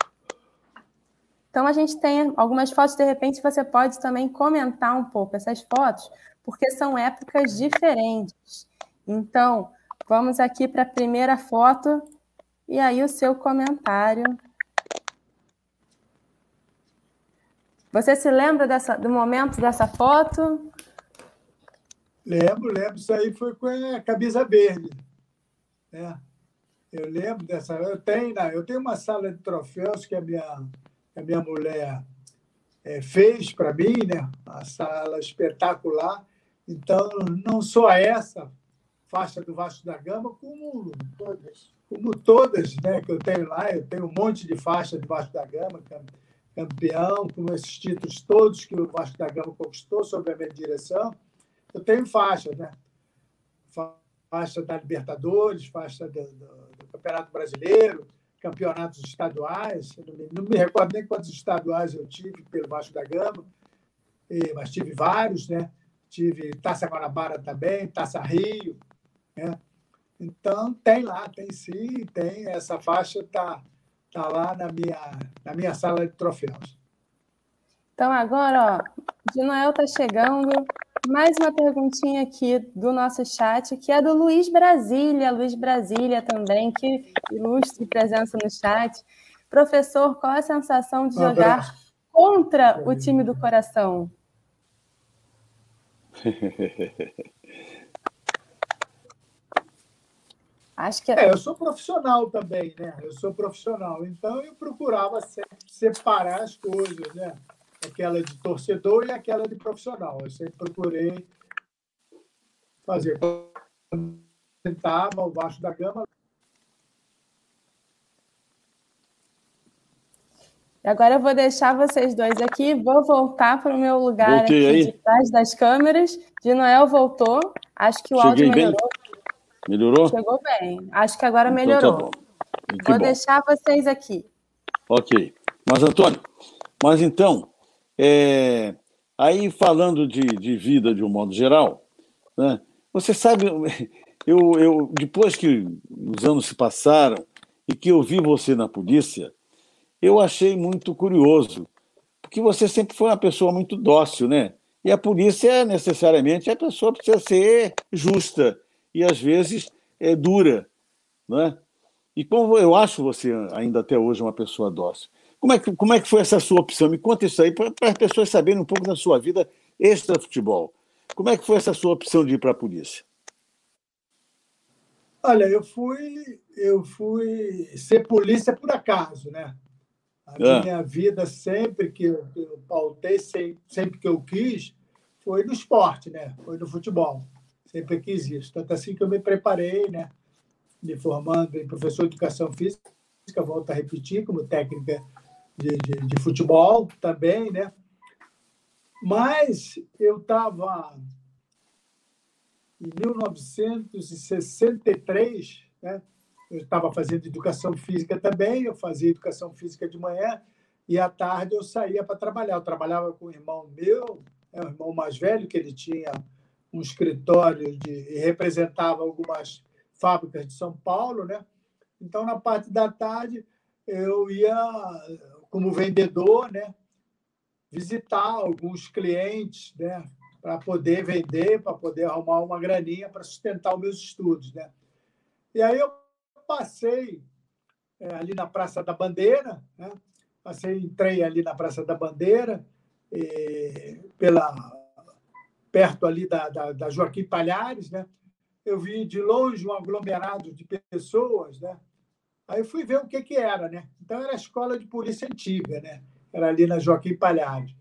Então, a gente tem algumas fotos, de repente, você pode também comentar um pouco essas fotos, porque são épocas diferentes. Então, vamos aqui para a primeira foto, e aí o seu comentário. Você se lembra dessa, do momento dessa foto? Lembro, lembro. Isso aí foi com a camisa verde. Né? Eu lembro dessa. Eu tenho, eu tenho uma sala de troféus que a minha, a minha mulher é, fez para mim, né? Uma sala espetacular. Então, não só essa faixa do Vasco da Gama, como todas, como todas né, que eu tenho lá. Eu tenho um monte de faixa do Vasco da Gama, campeão, com esses títulos todos que o Vasco da Gama conquistou sob a minha direção eu tenho faixas, né? Faixa da Libertadores, faixa do, do, do Campeonato Brasileiro, campeonatos estaduais. Não me, não me, recordo nem quantos estaduais eu tive pelo Vasco da Gama, mas tive vários, né? Tive Taça Guanabara também, Taça Rio, né? Então, tem lá, tem sim, tem. Essa faixa está tá lá na minha, na minha sala de troféus. Então, agora, ó, de Noel está chegando mais uma perguntinha aqui do nosso chat, que é do Luiz Brasília. Luiz Brasília também, que ilustre presença no chat. Professor, qual a sensação de jogar contra o time do coração? Acho que é... é, eu sou profissional também, né? Eu sou profissional, então eu procurava sempre separar as coisas, né? Aquela de torcedor e aquela de profissional. Eu sempre procurei fazer. Tentava o baixo da gama. Agora eu vou deixar vocês dois aqui, vou voltar para o meu lugar Voltei aqui aí. de trás das câmeras. De Noel voltou. Acho que o Cheguei áudio melhorou. Bem. Melhorou? Chegou bem. Acho que agora então, tá melhorou. Tá Vou bom. deixar vocês aqui. Ok. Mas, Antônio, mas então, é, aí falando de, de vida de um modo geral, né, você sabe, eu, eu, depois que os anos se passaram e que eu vi você na polícia, eu achei muito curioso, porque você sempre foi uma pessoa muito dócil, né? E a polícia, necessariamente, a pessoa precisa ser justa e às vezes é dura, né? E como eu acho você ainda até hoje uma pessoa dócil. Como é que, como é que foi essa sua opção? Me conta isso aí para as pessoas saberem um pouco da sua vida extra-futebol. Como é que foi essa sua opção de ir para a polícia? Olha, eu fui, eu fui ser polícia por acaso, né? A ah. minha vida, sempre que eu, eu pautei, sempre que eu quis, foi no esporte, né? Foi no futebol sempre quis isso. Tanto assim que eu me preparei, né? Me formando em professor de educação física, volto a repetir, como técnica de, de, de futebol também, né? Mas eu estava em 1963, né? Eu estava fazendo educação física também, eu fazia educação física de manhã e à tarde eu saía para trabalhar. Eu trabalhava com um irmão meu, é um irmão mais velho, que ele tinha um escritório de, e representava algumas fábricas de São Paulo, né? Então, na parte da tarde, eu ia, como vendedor, né? visitar alguns clientes, né? para poder vender, para poder arrumar uma graninha para sustentar os meus estudos. Né? E aí eu passei é, ali na Praça da Bandeira, né? passei, entrei ali na Praça da Bandeira, pela perto ali da, da, da, Joaquim Palhares, né? Eu vi de longe um aglomerado de pessoas, né? Aí fui ver o que que era, né? Então era a escola de polícia antiga, né? Era ali na Joaquim Palhares.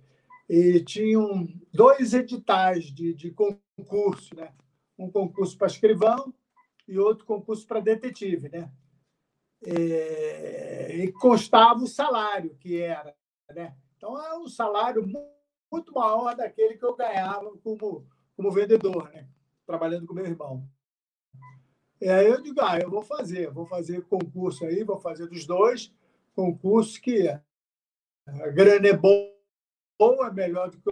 E tinham dois editais de, de concurso, né? Um concurso para escrivão e outro concurso para detetive, né? E, e constava o salário que era, né? Então é um salário muito maior daquele que eu ganhava como, como vendedor, né? trabalhando com meu irmão. E aí eu digo, ah, eu vou fazer, vou fazer concurso aí, vou fazer dos dois concursos que a grana é boa, é melhor do que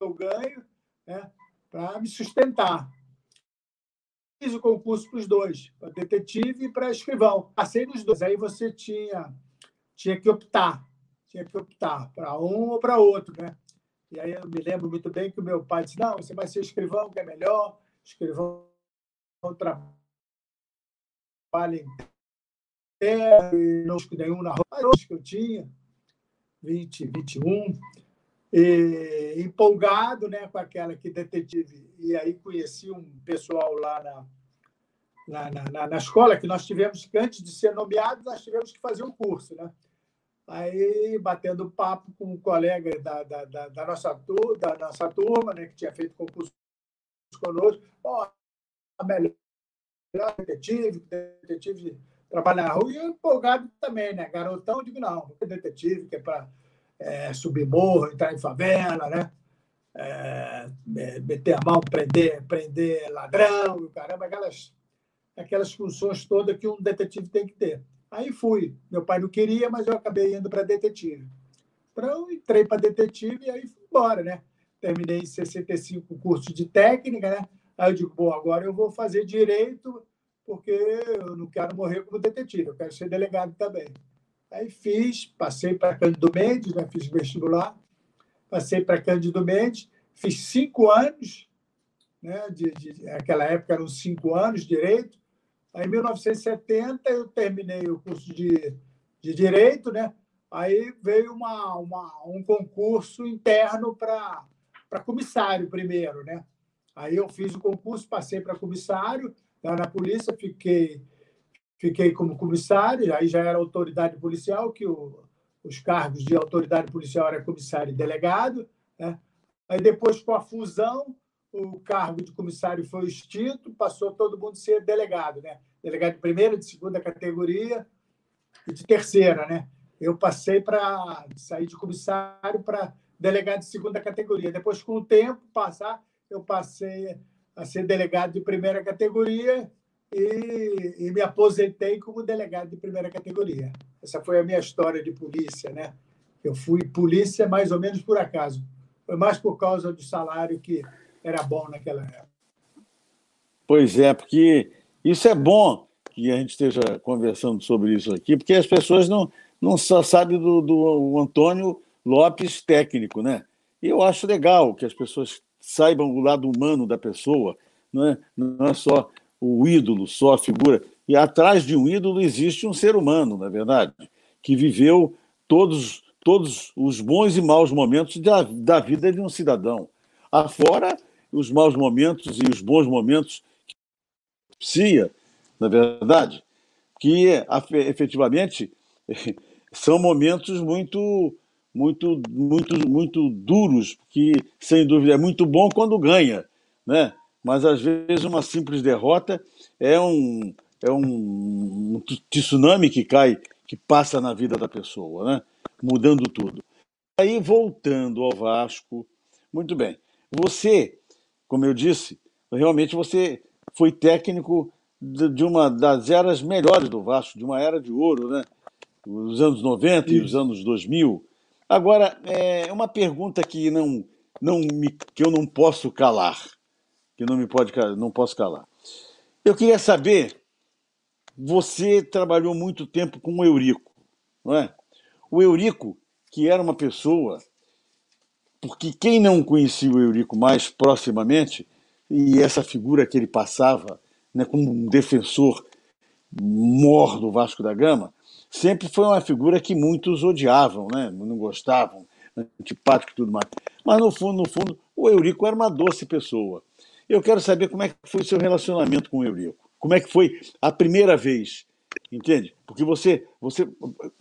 eu ganho, né? para me sustentar. Fiz o concurso para os dois, para detetive e para escrivão. Passei nos dois. Aí você tinha, tinha que optar, tinha que optar para um ou para outro, né? E aí eu me lembro muito bem que o meu pai disse: não, você vai ser escrivão, que é melhor. Escrivão trabalha em terra, não nenhum na rua que eu tinha, 20, 21. E, empolgado né, com aquela que detetive. E aí conheci um pessoal lá na, na, na, na escola, que nós tivemos, que antes de ser nomeados, nós tivemos que fazer um curso. Né? Aí, batendo papo com um colega da, da, da, da nossa, da nossa turma, né, que tinha feito concurso conosco, oh, a melhor detetive, detetive trabalhar na rua, e empolgado também, né? Garotão, eu digo, não, detetive, que é para é, subir morro, entrar em favela, né? É, meter a mão, prender, prender ladrão, caramba, aquelas, aquelas funções todas que um detetive tem que ter. Aí fui. Meu pai não queria, mas eu acabei indo para detetive. Então, entrei para detetive e aí fui embora, né? Terminei em 65 cursos de técnica, né? Aí eu digo, bom, agora eu vou fazer direito, porque eu não quero morrer como detetive, eu quero ser delegado também. Aí fiz, passei para Cândido Mendes, né? fiz vestibular, passei para Cândido Mendes, fiz cinco anos, né? De, de, naquela época eram cinco anos direito, Aí, em 1970, eu terminei o curso de, de Direito, né? Aí veio uma, uma um concurso interno para comissário primeiro, né? Aí eu fiz o concurso, passei para comissário, lá na polícia, fiquei, fiquei como comissário, aí já era autoridade policial, que o, os cargos de autoridade policial era comissário e delegado. Né? Aí depois, com a fusão, o cargo de comissário foi extinto, passou todo mundo a ser delegado, né? Delegado de primeira, de segunda categoria e de terceira, né? Eu passei para sair de comissário para delegado de segunda categoria. Depois, com o tempo passar, eu passei a ser delegado de primeira categoria e, e, me aposentei como delegado de primeira categoria. Essa foi a minha história de polícia, né? Eu fui polícia mais ou menos por acaso. Foi mais por causa do salário que era bom naquela época. Pois é, porque isso é bom que a gente esteja conversando sobre isso aqui, porque as pessoas não, não só sabem do, do Antônio Lopes técnico, né? E eu acho legal que as pessoas saibam o lado humano da pessoa, não é, não é só o ídolo, só a figura. E atrás de um ídolo existe um ser humano, na é verdade, que viveu todos, todos os bons e maus momentos da, da vida de um cidadão. Afora os maus momentos e os bons momentos que psia, na é verdade, que efetivamente são momentos muito muito, muito, muito duros, que, sem dúvida, é muito bom quando ganha, né? mas às vezes uma simples derrota é um, é um, um tsunami que cai, que passa na vida da pessoa, né? mudando tudo. Aí, voltando ao Vasco, muito bem. Você, como eu disse, realmente você foi técnico de uma das eras melhores do Vasco, de uma era de ouro, né? Os anos 90 Isso. e os anos 2000. Agora, é uma pergunta que não, não me, que eu não posso calar, que não me pode não posso calar. Eu queria saber, você trabalhou muito tempo com o Eurico, não é? O Eurico, que era uma pessoa, porque quem não conhecia o Eurico mais proximamente, e essa figura que ele passava né, como um defensor mor do Vasco da Gama, sempre foi uma figura que muitos odiavam, né? não gostavam, antipático e tudo mais. Mas, no fundo, no fundo, o Eurico era uma doce pessoa. Eu quero saber como é que foi o seu relacionamento com o Eurico. Como é que foi a primeira vez, entende? Porque você, você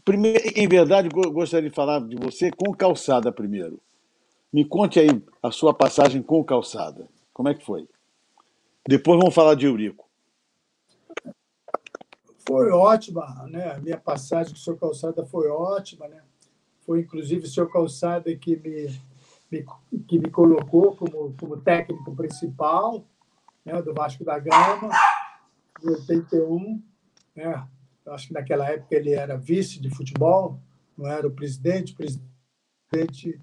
primeiro, em verdade, gostaria de falar de você com calçada primeiro. Me conte aí a sua passagem com calçada. Como é que foi? Depois vamos falar de Eurico. Foi ótima, né? A minha passagem com o seu Calçada foi ótima, né? Foi inclusive o seu Calçada que me, me, que me colocou como, como técnico principal né, do Vasco da Gama, em 81. Né? Eu acho que naquela época ele era vice de futebol, não era o presidente. O presidente,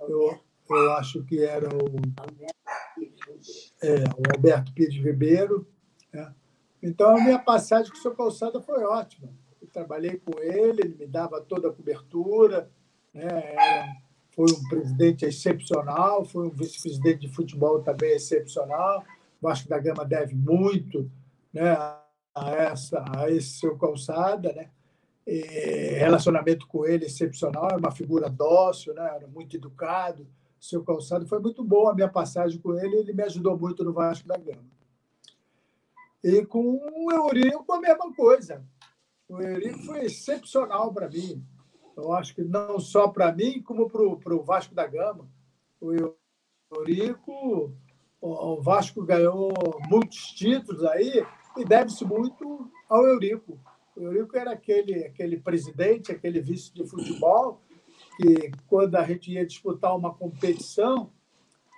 eu, eu acho que era o, é, o Alberto Pires Ribeiro. Né? Então, a minha passagem com o seu Calçada foi ótima. Eu trabalhei com ele, ele me dava toda a cobertura, né? foi um presidente excepcional, foi um vice-presidente de futebol também excepcional. O Vasco da Gama deve muito né, a, essa, a esse seu Calçada. Né? E relacionamento com ele excepcional, era uma figura dócil, né? era muito educado. Seu Calçado foi muito boa a minha passagem com ele, ele me ajudou muito no Vasco da Gama. E com o Eurico, a mesma coisa. O Eurico foi excepcional para mim. Eu acho que não só para mim, como para o Vasco da Gama. O Eurico, o Vasco ganhou muitos títulos aí e deve-se muito ao Eurico. O Eurico era aquele, aquele presidente, aquele vice de futebol, que quando a gente ia disputar uma competição,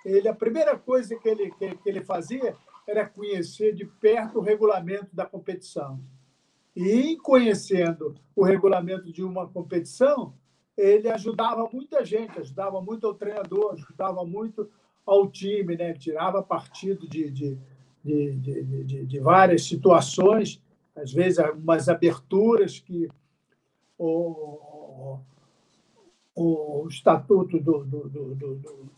ele, a primeira coisa que ele, que, que ele fazia era conhecer de perto o regulamento da competição. E, conhecendo o regulamento de uma competição, ele ajudava muita gente, ajudava muito ao treinador, ajudava muito ao time, né? tirava partido de, de, de, de, de várias situações, às vezes algumas aberturas que o, o, o estatuto do, do, do, do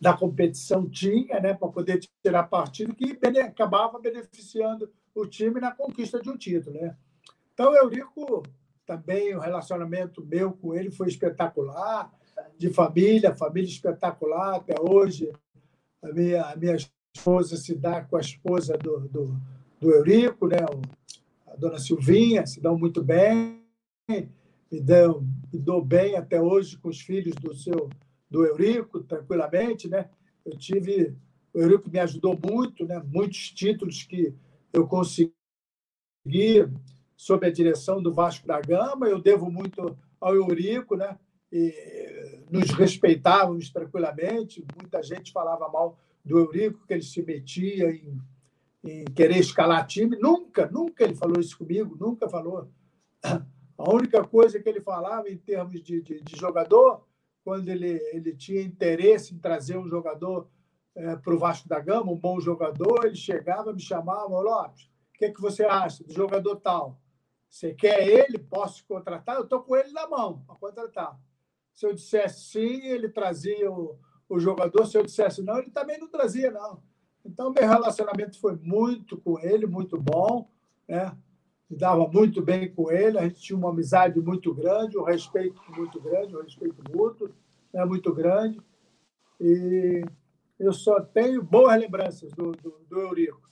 da competição tinha, né, para poder tirar partido, que acabava beneficiando o time na conquista de um título. Né? Então, Eurico, também o relacionamento meu com ele foi espetacular, de família, família espetacular até hoje. A minha, a minha esposa se dá com a esposa do, do, do Eurico, né? a dona Silvinha, se dão muito bem, me, dão, me dou bem até hoje com os filhos do seu do Eurico, tranquilamente. Né? Eu tive. O Eurico me ajudou muito, né? muitos títulos que eu consegui sob a direção do Vasco da Gama. Eu devo muito ao Eurico, né? E nos respeitávamos tranquilamente. Muita gente falava mal do Eurico, que ele se metia em, em querer escalar time. Nunca, nunca ele falou isso comigo, nunca falou. A única coisa que ele falava em termos de, de, de jogador, quando ele, ele tinha interesse em trazer um jogador é, para o Vasco da Gama, um bom jogador, ele chegava, me chamava, Lopes, o que, é que você acha do jogador tal? Você quer ele? Posso contratar? Eu estou com ele na mão para contratar. Se eu dissesse sim, ele trazia o, o jogador. Se eu dissesse não, ele também não trazia, não. Então, meu relacionamento foi muito com ele, muito bom. Né? Me dava muito bem com ele. A gente tinha uma amizade muito grande, um respeito muito grande, um respeito mútuo né? muito grande. E eu só tenho boas lembranças do, do, do Eurico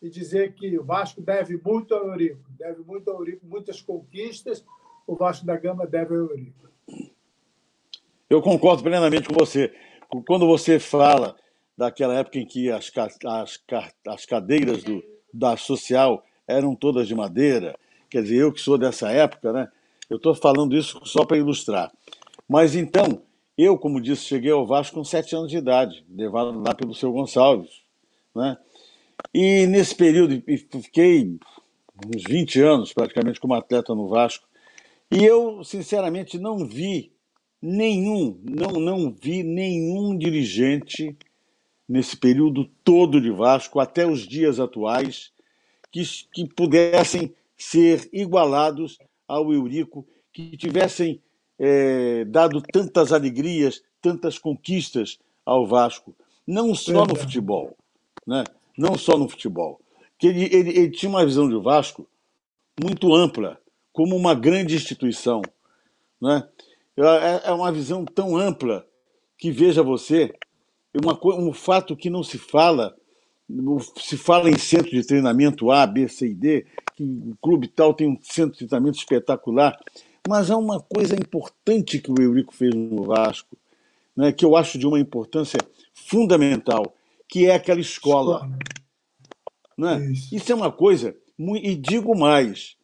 e dizer que o Vasco deve muito ao Eurico, deve muito ao Eurico, muitas conquistas, o Vasco da Gama deve ao Eurico. Eu concordo plenamente com você. Quando você fala daquela época em que as, as, as cadeiras do, da social eram todas de madeira, quer dizer, eu que sou dessa época, né? Eu estou falando isso só para ilustrar. Mas então, eu, como disse, cheguei ao Vasco com sete anos de idade, levado lá pelo seu Gonçalves, né? E nesse período, fiquei uns 20 anos praticamente como atleta no Vasco, e eu, sinceramente, não vi nenhum, não, não vi nenhum dirigente nesse período todo de Vasco, até os dias atuais, que, que pudessem ser igualados ao Eurico, que tivessem é, dado tantas alegrias, tantas conquistas ao Vasco, não só no futebol, né? não só no futebol, que ele, ele, ele tinha uma visão de Vasco muito ampla, como uma grande instituição. Né? É, é uma visão tão ampla que, veja você, uma, um fato que não se fala, se fala em centro de treinamento A, B, C e D, que o clube tal tem um centro de treinamento espetacular, mas há uma coisa importante que o Eurico fez no Vasco, né, que eu acho de uma importância fundamental, que é aquela escola. Né? Isso. Isso é uma coisa, e digo mais,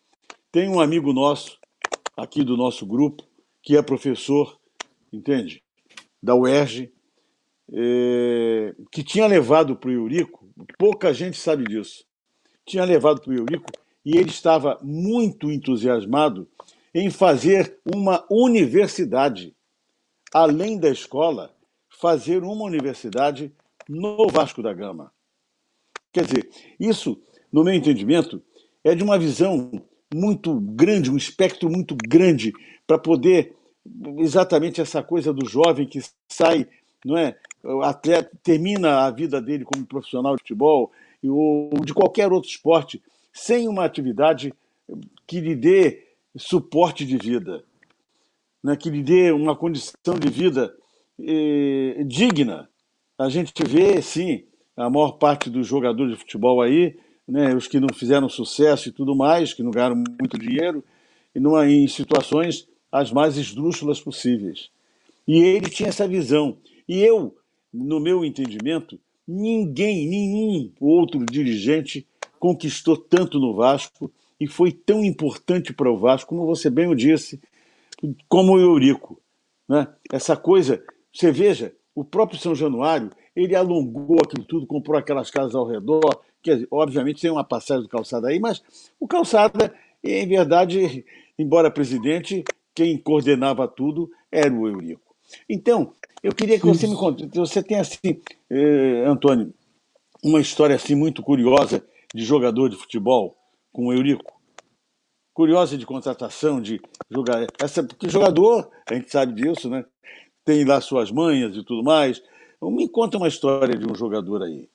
tem um amigo nosso, aqui do nosso grupo, que é professor, entende? Da UERJ, é, que tinha levado para o Eurico, pouca gente sabe disso, tinha levado para o Eurico e ele estava muito entusiasmado em fazer uma universidade, além da escola, fazer uma universidade no Vasco da Gama. Quer dizer, isso, no meu entendimento, é de uma visão muito grande, um espectro muito grande para poder exatamente essa coisa do jovem que sai, não é, atleta, termina a vida dele como profissional de futebol ou de qualquer outro esporte sem uma atividade que lhe dê suporte de vida, né, que lhe dê uma condição de vida eh, digna. A gente vê, sim, a maior parte dos jogadores de futebol aí, né, os que não fizeram sucesso e tudo mais, que não ganharam muito dinheiro, e numa, em situações as mais esdrúxulas possíveis. E ele tinha essa visão. E eu, no meu entendimento, ninguém, nenhum outro dirigente conquistou tanto no Vasco e foi tão importante para o Vasco, como você bem o disse, como o Eurico. Né? Essa coisa, você veja, o próprio São Januário, ele alongou aquilo tudo, comprou aquelas casas ao redor, que obviamente tem uma passagem do calçada aí, mas o calçada, em verdade, embora presidente, quem coordenava tudo era o Eurico. Então, eu queria que você me conte, você tem assim, eh, Antônio, uma história assim muito curiosa de jogador de futebol com o Eurico? Curiosa de contratação, de jogar. Essa, porque jogador, a gente sabe disso, né? Tem lá suas manhas e tudo mais. Me conta uma história de um jogador aí.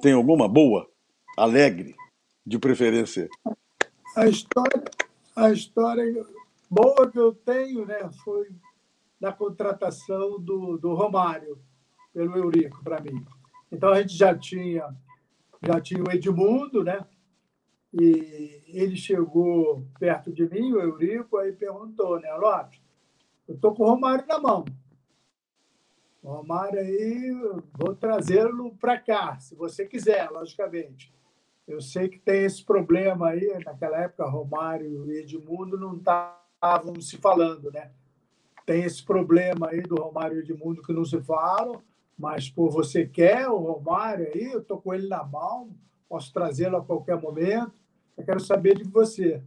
Tem alguma boa, alegre, de preferência? A história, a história boa que eu tenho né, foi da contratação do, do Romário pelo Eurico para mim. Então a gente já tinha já tinha o Edmundo, né? E ele chegou perto de mim, o Eurico, aí perguntou, né, Lopes, eu estou com o Romário na mão. O Romário aí, vou trazê-lo para cá, se você quiser, logicamente. Eu sei que tem esse problema aí, naquela época, Romário e Edmundo não estavam se falando, né? Tem esse problema aí do Romário e Edmundo que não se falam, mas por você quer o Romário aí, eu estou com ele na mão, posso trazê-lo a qualquer momento. Eu quero saber de você.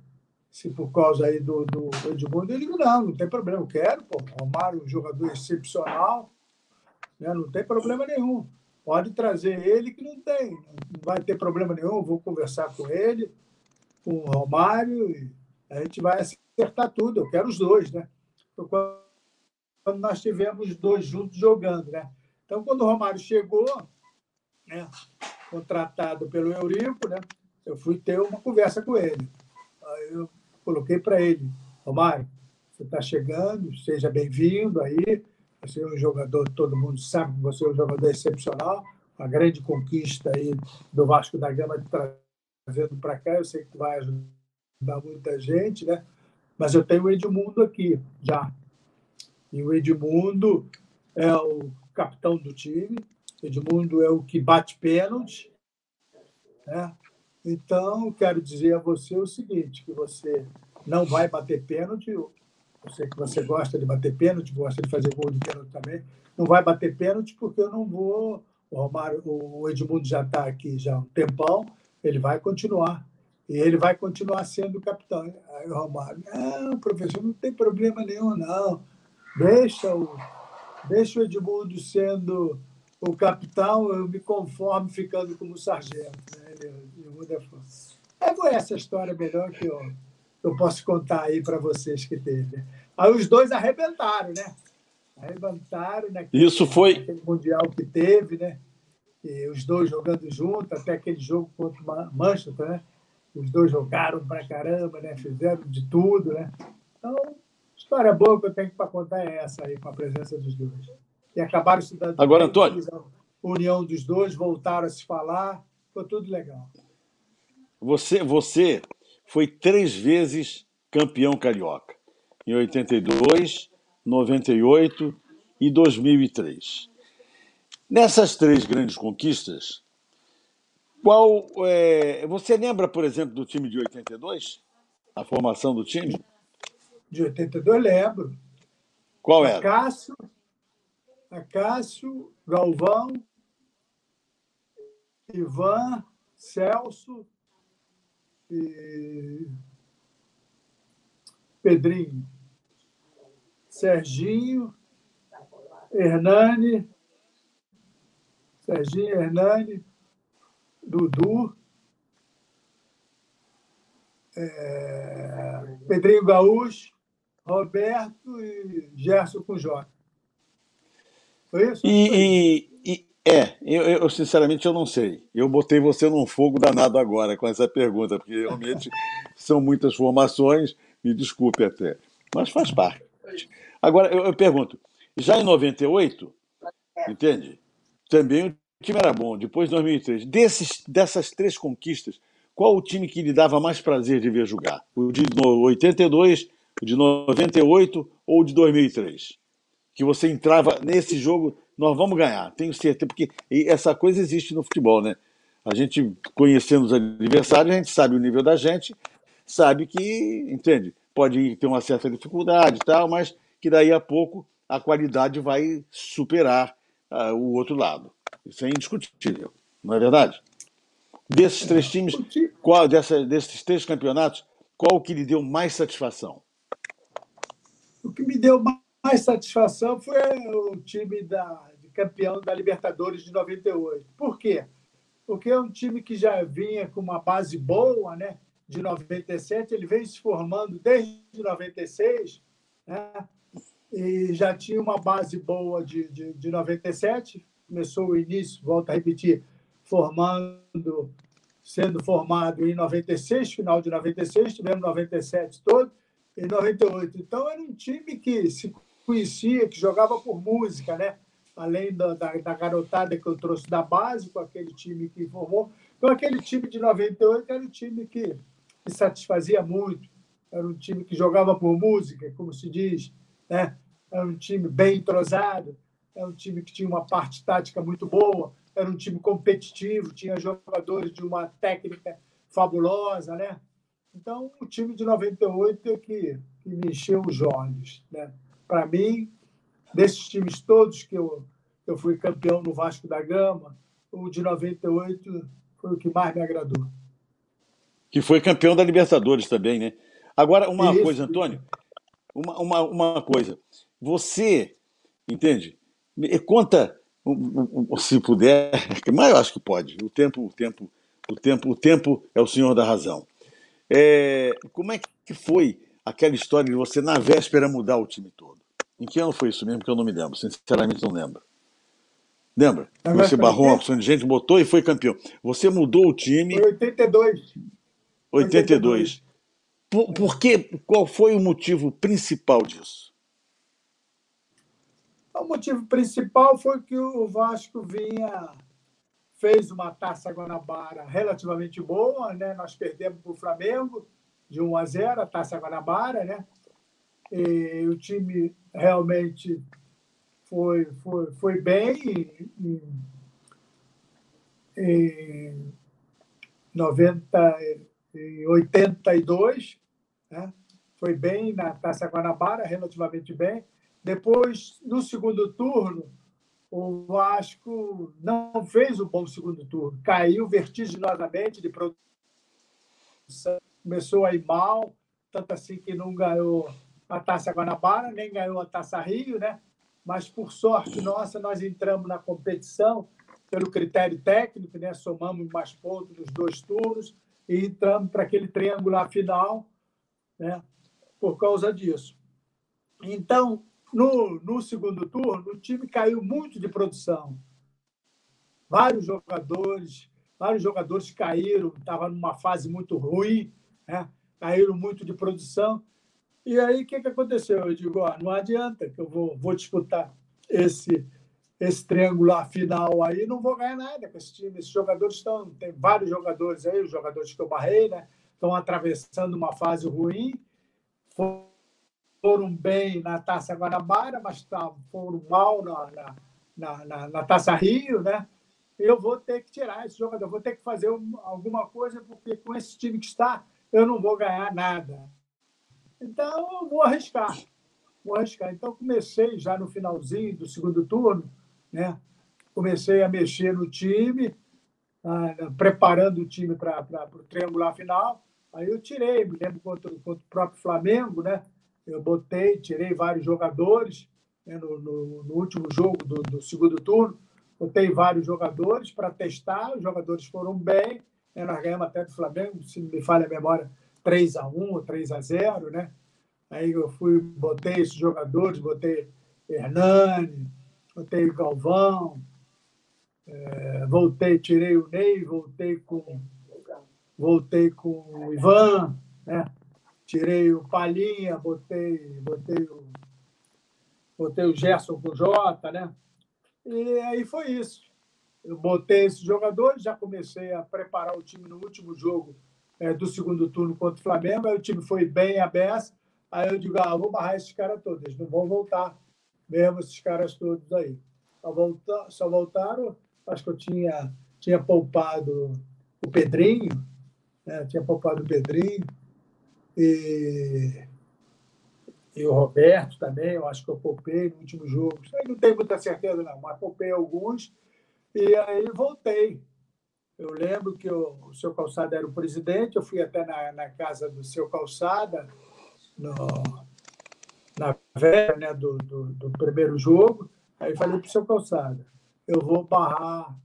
Se por causa aí do, do Edmundo, eu digo, não, não tem problema, eu quero, pô, Romário, um jogador excepcional, né? não tem problema nenhum. Pode trazer ele que não tem, não vai ter problema nenhum, vou conversar com ele, com o Romário, e a gente vai acertar tudo. Eu quero os dois, né? Quando nós tivemos os dois juntos jogando, né? Então, quando o Romário chegou, né, contratado pelo Eurico, né, eu fui ter uma conversa com ele. Aí eu coloquei para ele, Romário, você está chegando, seja bem-vindo aí. Você é um jogador, todo mundo sabe que você é um jogador excepcional, uma grande conquista aí do Vasco da Gama trazendo para cá. Eu sei que vai ajudar muita gente, né? Mas eu tenho o Edmundo aqui já. E o Edmundo é o capitão do time. Edmundo é o que bate pênalti. Né? Então, quero dizer a você o seguinte, que você não vai bater pênalti. Eu sei que você gosta de bater pênalti, gosta de fazer gol de pênalti também. Não vai bater pênalti porque eu não vou... O, Romário, o Edmundo já está aqui já há um tempão, ele vai continuar. E ele vai continuar sendo capitão. Aí o Romário, não, professor, não tem problema nenhum, não. Deixa o, deixa o Edmundo sendo o capitão, eu me conformo ficando como sargento. Né? É fã. É, essa história melhor que eu, eu posso contar aí para vocês que teve. Aí os dois arrebentaram, né? Arrebentaram naquele, Isso foi... naquele Mundial que teve, né? E os dois jogando junto, até aquele jogo contra o Manchester, né? Os dois jogaram pra caramba, né? Fizeram de tudo, né? Então, História boa que eu tenho para contar é essa aí, com a presença dos dois. E acabaram estudando. Agora, Antônio. A união dos dois, voltaram a se falar, ficou tudo legal. Você, você foi três vezes campeão carioca. Em 82, 98 e 2003. Nessas três grandes conquistas, qual é, você lembra, por exemplo, do time de 82? A formação do time? De 82, lembro. Qual era? Acácio, Acácio, Galvão, Ivan, Celso e Pedrinho, Serginho, Hernani, Serginho, Hernani, Dudu, é, Pedrinho Gaúcho, Roberto e Gerson com J. Foi isso? E, e, e é, eu, eu, sinceramente eu não sei. Eu botei você num fogo danado agora com essa pergunta, porque realmente são muitas formações, me desculpe até, mas faz parte. Agora eu, eu pergunto, já em 98, entende? Também o time era bom, depois de 2003. Desses, dessas três conquistas, qual o time que lhe dava mais prazer de ver jogar? O de 82, de 98 ou de 2003? Que você entrava nesse jogo, nós vamos ganhar, tenho certeza, porque essa coisa existe no futebol, né? A gente, conhecendo os adversários, a gente sabe o nível da gente, sabe que, entende, pode ter uma certa dificuldade e tal, mas que daí a pouco a qualidade vai superar uh, o outro lado. Isso é indiscutível, não é verdade? Desses três times, qual dessa, desses três campeonatos, qual que lhe deu mais satisfação? O que me deu mais satisfação foi o time da, de campeão da Libertadores de 98. Por quê? Porque é um time que já vinha com uma base boa, né? De 97, ele vem se formando desde 96, né? E já tinha uma base boa de, de, de 97. Começou o início, volto a repetir, formando, sendo formado em 96, final de 96, tivemos 97 todo em 98. Então, era um time que se conhecia, que jogava por música, né? além da, da, da, garotada que eu trouxe da base, com aquele time que formou. Então, aquele time de 98 era um time que, que satisfazia muito, era um time que jogava por música, como se diz, né? era um time bem entrosado, era um time que tinha uma parte tática muito boa, era um time competitivo, tinha jogadores de uma técnica fabulosa, né? Então, o time de 98 é que, que me encheu os olhos, né? Para mim, desses times todos que eu, eu fui campeão no Vasco da Gama, o de 98 foi o que mais me agradou. Que foi campeão da Libertadores também, né? Agora, uma Isso. coisa, Antônio, uma, uma, uma coisa. Você, entende? Me conta, se puder, mas eu acho que pode. O tempo, o tempo, o tempo, o tempo é o senhor da razão. É, como é que foi aquela história de você na véspera mudar o time todo? Em que ano foi isso mesmo que eu não me lembro? Sinceramente não lembro. Lembra? Você barrou uma opção de gente, botou e foi campeão. Você mudou o time. Foi 82. 82. Por, por que, qual foi o motivo principal disso? O motivo principal foi que o Vasco vinha, fez uma taça Guanabara relativamente boa, né? Nós perdemos para o Flamengo de 1 a 0, a taça Guanabara, né? E o time realmente foi, foi, foi bem em, em 90, em 82, né? foi bem na Taça Guanabara, relativamente bem. Depois, no segundo turno, o Vasco não fez um bom segundo turno, caiu vertiginosamente de produção, começou a ir mal, tanto assim que não ganhou a Taça Guanabara, nem ganhou a Taça Rio, né? Mas, por sorte nossa, nós entramos na competição pelo critério técnico, né? somamos mais pontos nos dois turnos e entramos para aquele triangular final né? por causa disso. Então, no, no segundo turno, o time caiu muito de produção. Vários jogadores, vários jogadores caíram, estava numa fase muito ruim, né? caíram muito de produção. E aí, o que, que aconteceu? Eu digo, ó, não adianta que eu vou, vou disputar esse, esse triangular final aí, não vou ganhar nada com esse time. Esses jogadores estão, tem vários jogadores aí, os jogadores que eu barrei, né? Estão atravessando uma fase ruim foram bem na Taça Guanabara, mas tá, foram mal na, na, na, na, Taça Rio, né? Eu vou ter que tirar esse jogador, vou ter que fazer alguma coisa, porque com esse time que está, eu não vou ganhar nada. Então, eu vou arriscar. Vou arriscar. Então, comecei já no finalzinho do segundo turno, né? Comecei a mexer no time, ah, preparando o time para o triangular final. Aí eu tirei, me lembro contra, contra o próprio Flamengo, né? Eu botei, tirei vários jogadores né, no, no, no, último jogo do, do, segundo turno, botei vários jogadores para testar, os jogadores foram bem, né, nós ganhamos até do Flamengo, se me falha a memória, 3 a 1 ou 3 a 0 né? Aí eu fui, botei esses jogadores, botei Hernani, botei Galvão, é, voltei, tirei o Ney, voltei com voltei com o Ivan, né? Tirei o Palhinha, botei, botei, o, botei o Gerson com o Jota, né? E aí foi isso. Eu botei esses jogadores, já comecei a preparar o time no último jogo é, do segundo turno contra o Flamengo, aí o time foi bem aberto, aí eu digo, ah, vou barrar esses caras todos, eles não vão voltar, mesmo esses caras todos aí. Só, volta, só voltaram, acho que eu tinha, tinha poupado o Pedrinho, né? tinha poupado o Pedrinho, e, e o Roberto também, eu acho que eu poupei no último jogo. Não tenho muita certeza, não, mas poupei alguns. E aí voltei. Eu lembro que o, o seu Calçada era o presidente, eu fui até na, na casa do seu Calçada, no, na véia né, do, do, do primeiro jogo. Aí falei para o seu Calçada, eu vou barrar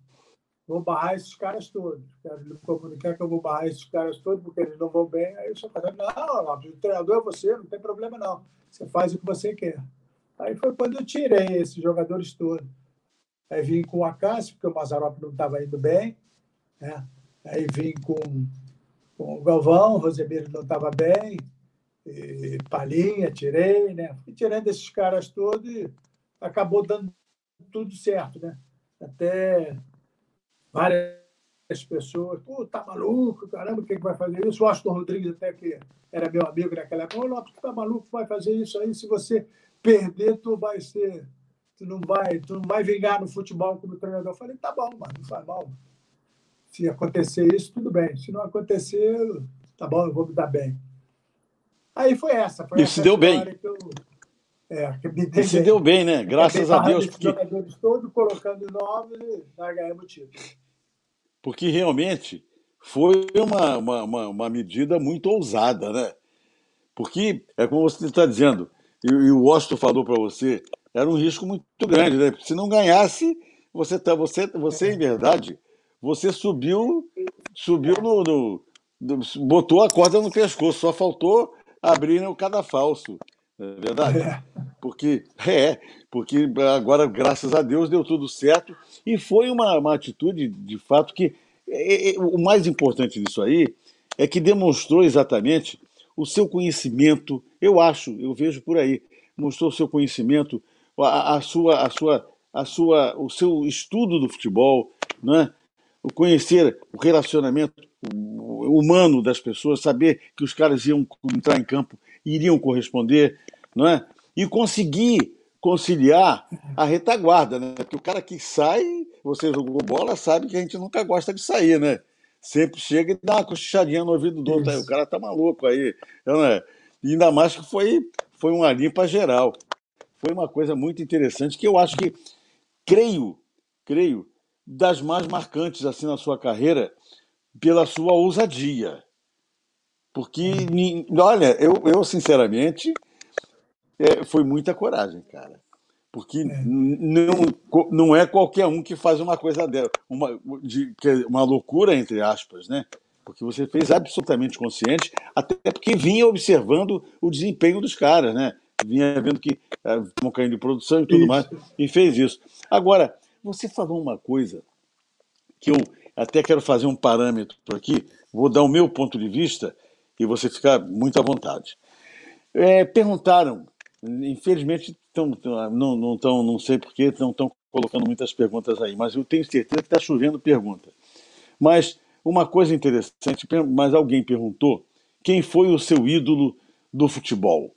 vou barrar esses caras todos. Quero lhe comunicar que eu vou barrar esses caras todos, porque eles não vão bem. Aí o senhor fala, não, não, o treinador é você, não tem problema não. Você faz o que você quer. Aí foi quando eu tirei esses jogadores todos. Aí vim com o Acácio, porque o Mazarop não estava indo bem. Né? Aí vim com, com o Galvão, o Rosemiro não estava bem. E Palhinha, tirei, né? Fui tirando esses caras todos e acabou dando tudo certo, né? Até várias pessoas, pô, tá maluco, caramba, quem vai fazer isso? O Austin Rodrigues, até que era meu amigo naquela época, ô Lopes, tu tá maluco, vai fazer isso aí, se você perder, tu vai ser, tu não vai, tu não vai vingar no futebol como treinador. Eu falei, tá bom, mano, não faz mal. Se acontecer isso, tudo bem. Se não acontecer, tá bom, eu vou me dar bem. Aí foi essa. Foi e essa deu bem. Eu, é, e bem. se deu bem, né? Graças a Deus. Porque... jogadores todos colocando novos e nós ganhamos o título. Porque realmente foi uma, uma, uma, uma medida muito ousada, né? Porque, é como você está dizendo, e, e o Washington falou para você, era um risco muito grande, né? Se não ganhasse, você, tá, você, você em verdade, você subiu, subiu no, no, no botou a corda no pescoço, só faltou abrir o cadafalso. É verdade? É. Porque, é, porque agora, graças a Deus, deu tudo certo e foi uma, uma atitude, de fato, que é, é, o mais importante disso aí é que demonstrou exatamente o seu conhecimento, eu acho, eu vejo por aí, mostrou o seu conhecimento, a, a, sua, a, sua, a sua, o seu estudo do futebol, né? o conhecer o relacionamento humano das pessoas, saber que os caras iam entrar em campo iriam corresponder, não é? E conseguir conciliar a retaguarda, né? Porque o cara que sai, você jogou bola, sabe que a gente nunca gosta de sair, né? Sempre chega e dá uma cochichadinha no ouvido do outro, aí, o cara tá maluco aí, não é? E ainda mais que foi, foi uma limpa geral. Foi uma coisa muito interessante que eu acho que, creio, creio, das mais marcantes assim na sua carreira pela sua ousadia. Porque, olha, eu, eu sinceramente, é, foi muita coragem, cara. Porque é. não, não é qualquer um que faz uma coisa dela, uma, de, é uma loucura, entre aspas, né? Porque você fez absolutamente consciente, até porque vinha observando o desempenho dos caras, né? Vinha vendo que é, caindo de produção e tudo isso. mais, e fez isso. Agora, você falou uma coisa que eu até quero fazer um parâmetro aqui, vou dar o meu ponto de vista e você ficar muito à vontade. É, perguntaram, infelizmente tão, não, não, tão, não sei porquê, não estão colocando muitas perguntas aí, mas eu tenho certeza que está chovendo pergunta. Mas uma coisa interessante, mas alguém perguntou quem foi o seu ídolo do futebol.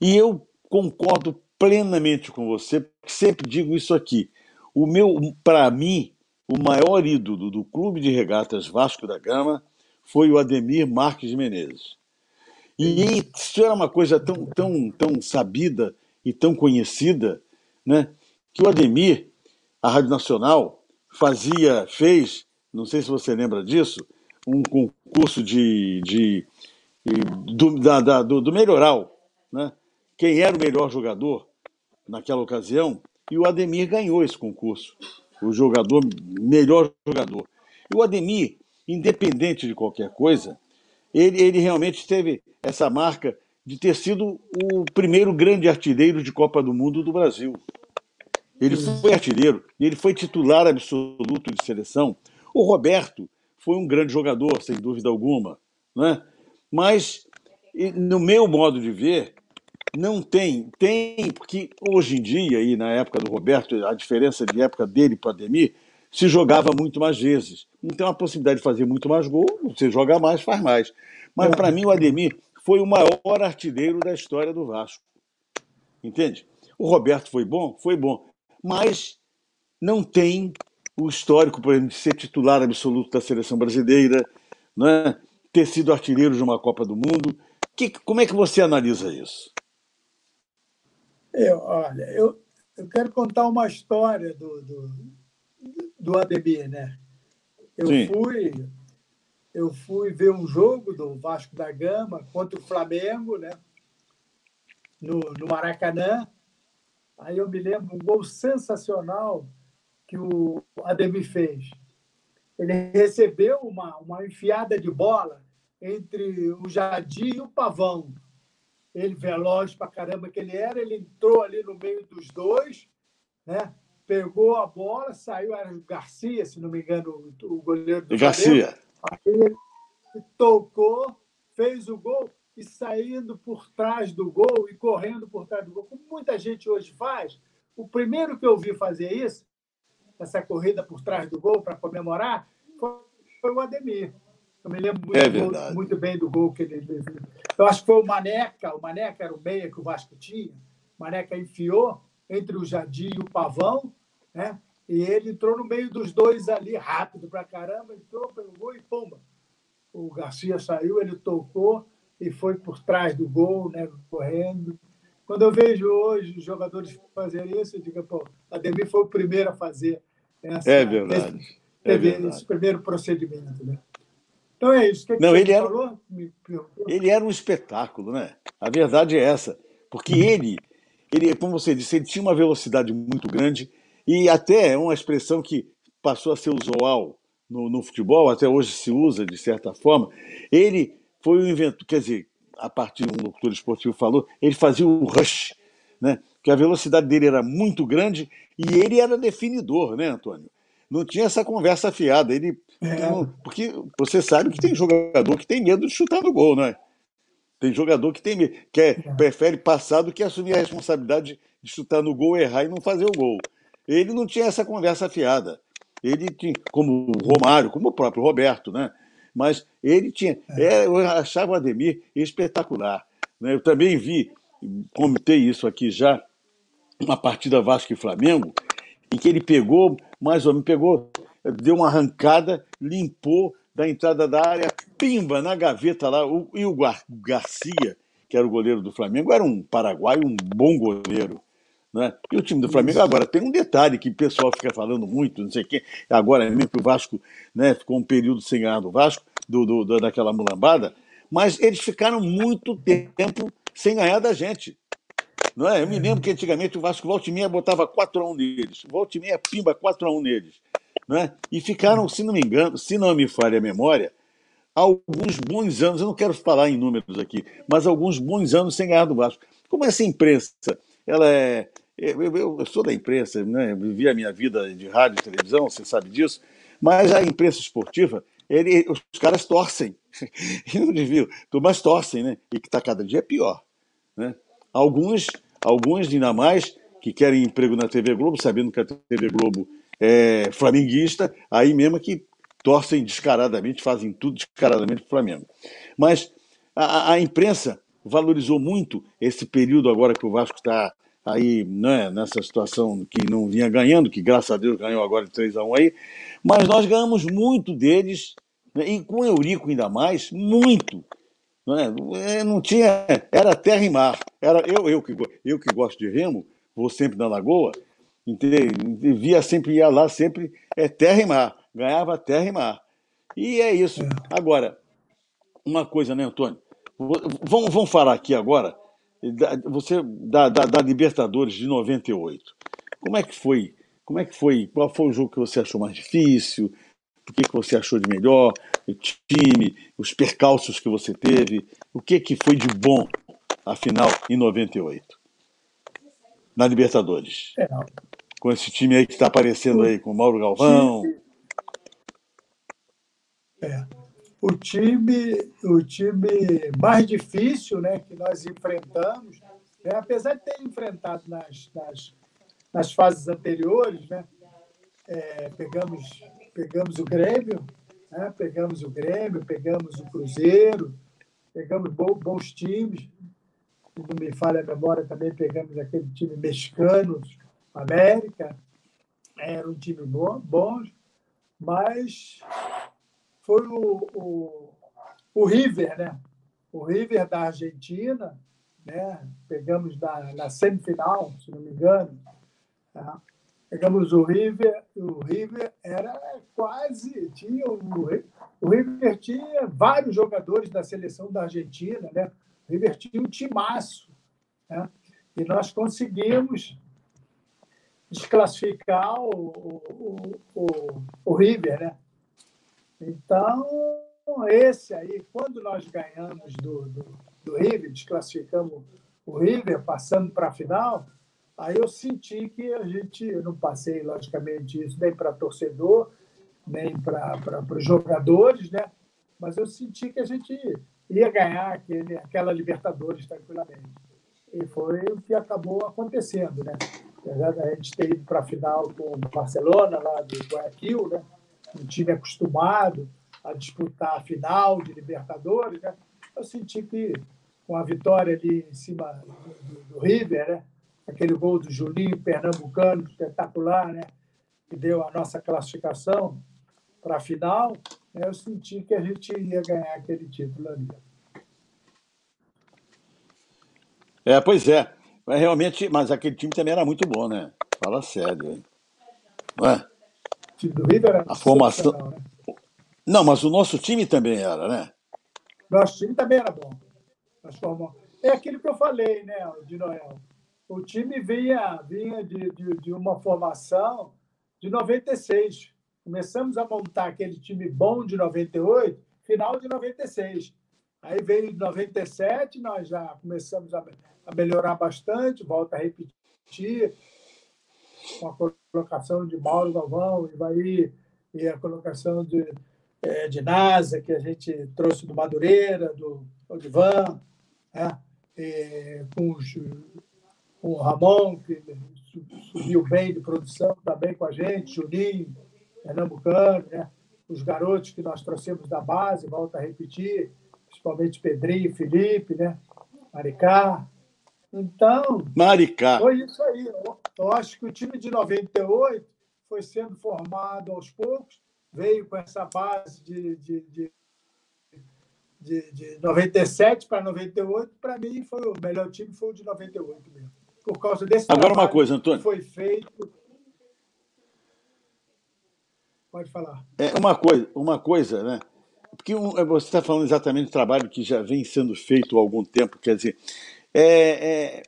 E eu concordo plenamente com você, sempre digo isso aqui. O meu, para mim, o maior ídolo do Clube de Regatas Vasco da Gama foi o Ademir Marques Menezes. E isso era uma coisa tão, tão, tão sabida e tão conhecida, né, que o Ademir, a Rádio Nacional, fazia, fez, não sei se você lembra disso, um concurso de, de, de do, da, do, do melhoral, né? quem era o melhor jogador naquela ocasião, e o Ademir ganhou esse concurso o jogador, melhor jogador. E o Ademir, independente de qualquer coisa, ele, ele realmente teve essa marca de ter sido o primeiro grande artilheiro de Copa do Mundo do Brasil. Ele foi artilheiro, ele foi titular absoluto de seleção. O Roberto foi um grande jogador, sem dúvida alguma, né? mas, no meu modo de ver, não tem, tem, porque hoje em dia, e na época do Roberto, a diferença de época dele para Ademir, se jogava muito mais vezes. Então a possibilidade de fazer muito mais gol, você joga mais, faz mais. Mas para mim o Ademir foi o maior artilheiro da história do Vasco. Entende? O Roberto foi bom? Foi bom. Mas não tem o histórico, por exemplo, de ser titular absoluto da seleção brasileira, né? ter sido artilheiro de uma Copa do Mundo. Que, como é que você analisa isso? Eu, olha, eu, eu quero contar uma história do, do, do Ademir, né? Eu Sim. fui eu fui ver um jogo do Vasco da Gama contra o Flamengo, né? No, no Maracanã. Aí eu me lembro um gol sensacional que o Ademir fez. Ele recebeu uma, uma enfiada de bola entre o Jardim e o Pavão ele veloz para caramba que ele era, ele entrou ali no meio dos dois, né? Pegou a bola, saiu, era o Garcia, se não me engano, o goleiro do Garcia. Tocou, fez o gol e saindo por trás do gol e correndo por trás do gol, como muita gente hoje faz, o primeiro que eu vi fazer isso, essa corrida por trás do gol para comemorar, foi, foi, o Ademir. Eu me lembro muito, é muito, bem do gol que ele fez. Eu acho que foi o Maneca, o Maneca era o meia que o Vasco tinha. O Maneca enfiou entre o Jardim e o Pavão, né? E ele entrou no meio dos dois ali, rápido pra caramba, entrou, pegou e pumba. O Garcia saiu, ele tocou e foi por trás do gol, né, correndo. Quando eu vejo hoje os jogadores fazerem isso, eu digo, pô, a Demi foi o primeiro a fazer essa, é verdade. Esse, é verdade. esse primeiro procedimento. Né? Então é isso. Que Não, que ele era, falou? ele era um espetáculo, né? A verdade é essa. Porque ele, ele, como você disse, ele tinha uma velocidade muito grande e até é uma expressão que passou a ser usual no, no futebol, até hoje se usa de certa forma. Ele foi o inventor, quer dizer, a partir um locutor esportivo falou, ele fazia o rush, né? que a velocidade dele era muito grande e ele era definidor, né, Antônio? Não tinha essa conversa fiada. Ele, é. porque você sabe que tem jogador que tem medo de chutar no gol, né? Tem jogador que tem que é, é. prefere passar do que assumir a responsabilidade de chutar no gol, errar e não fazer o gol. Ele não tinha essa conversa fiada. Ele tinha, como o Romário, como o próprio Roberto, né? Mas ele tinha. É, eu achava o Ademir espetacular. Né? Eu também vi, comentei isso aqui já, uma partida Vasco e Flamengo, em que ele pegou, mais ou menos, pegou, deu uma arrancada, limpou da entrada da área, pimba, na gaveta lá. O, e o Garcia, que era o goleiro do Flamengo, era um paraguaio, um bom goleiro. Né? E o time do Flamengo agora tem um detalhe que o pessoal fica falando muito, não sei o quê, agora mesmo que o Vasco né, ficou um período sem ganhar do Vasco, do, do, daquela mulambada, mas eles ficaram muito tempo sem ganhar da gente. Não é? Eu me lembro que antigamente o Vasco volta e meia botava 4x1 neles, volta e meia pimba 4x1 neles. Não é? E ficaram, se não me engano, se não me falha a memória, alguns bons anos, eu não quero falar em números aqui, mas alguns bons anos sem ganhar do Vasco. Como essa imprensa ela é, eu, eu, eu, sou da imprensa, né? vivi a minha vida de rádio e televisão, você sabe disso, mas a imprensa esportiva, ele, os caras torcem. Não deviam, mas torcem, né? E que está cada dia pior. Né? Alguns, alguns ainda mais, que querem emprego na TV Globo, sabendo que a TV Globo é flamenguista, aí mesmo que torcem descaradamente, fazem tudo descaradamente para o Flamengo. Mas a, a imprensa valorizou muito esse período agora que o Vasco está aí né, nessa situação que não vinha ganhando, que graças a Deus ganhou agora de 3 a 1 aí, mas nós ganhamos muito deles, né, e com o Eurico ainda mais, muito. Né, não tinha, era terra e mar. Era, eu, eu, que, eu que gosto de remo, vou sempre na lagoa, via sempre, ia lá sempre, é terra e mar, ganhava terra e mar. E é isso. É. Agora, uma coisa, né, Antônio? Vamos, vamos falar aqui agora você da, da, da, Libertadores de 98. Como é que foi? Como é que foi? Qual foi o jogo que você achou mais difícil? O que, que você achou de melhor? O time, os percalços que você teve? O que, que foi de bom, afinal, em 98? Na Libertadores. É. Com esse time aí que está aparecendo aí, com o Mauro Galvão. É o time, o time mais difícil né, que nós enfrentamos, né, apesar de ter enfrentado nas, nas, nas fases anteriores, né, é, pegamos, pegamos o Grêmio, né, pegamos o Grêmio, pegamos o Cruzeiro, pegamos bons times, se não me falha a memória, também pegamos aquele time mexicano, América, era um time bom, bom mas foi o, o, o River, né? O River da Argentina, né? Pegamos na, na semifinal, se não me engano. Tá? Pegamos o River, o River era quase tinha o, o River tinha vários jogadores da seleção da Argentina, né? O River tinha um timaço, né? E nós conseguimos desclassificar o, o, o, o River, né? Então, esse aí, quando nós ganhamos do, do, do River, desclassificamos o River, passando para a final, aí eu senti que a gente, eu não passei, logicamente, isso nem para torcedor, nem para os jogadores, né? mas eu senti que a gente ia ganhar aquele, aquela Libertadores tranquilamente. E foi o que acabou acontecendo. Né? apesar da gente ter ido para a final com o Barcelona, lá do Guayaquil, né? um time acostumado a disputar a final de Libertadores, né? eu senti que com a vitória ali em cima do, do River, né? Aquele gol do Julinho Pernambucano, espetacular, né? que deu a nossa classificação para a final, né? eu senti que a gente ia ganhar aquele título ali. É, pois é. Mas realmente, mas aquele time também era muito bom, né? Fala sério, hein? Não é? O time do River era A formação. Né? Não, mas o nosso time também era, né? Nosso time também era bom. Nós formamos... É aquilo que eu falei, né, de Noel. O time vinha, vinha de, de, de uma formação de 96. Começamos a montar aquele time bom de 98, final de 96. Aí veio 97, nós já começamos a, a melhorar bastante, volta a repetir, com a colocação de Mauro Galvão, Ivaí, e a colocação de, é, de NASA, que a gente trouxe do Madureira, do Odivan, né? Com, os, o Ramon, que subiu bem de produção também com a gente, Juninho, Pernambucano, né? os garotos que nós trouxemos da base, volta a repetir, principalmente Pedrinho, Felipe, né? Maricá. Então, Maricá. foi isso aí. Eu, eu acho que o time de 98 foi sendo formado aos poucos, veio com essa base de, de, de, de, de 97 para 98. Para mim, foi o melhor time foi o de 98 mesmo. Por causa desse Agora uma coisa, Antônio. foi feito. Pode falar. É uma coisa, uma coisa, né? Porque é, você está falando exatamente do trabalho que já vem sendo feito há algum tempo. Quer dizer, é, é,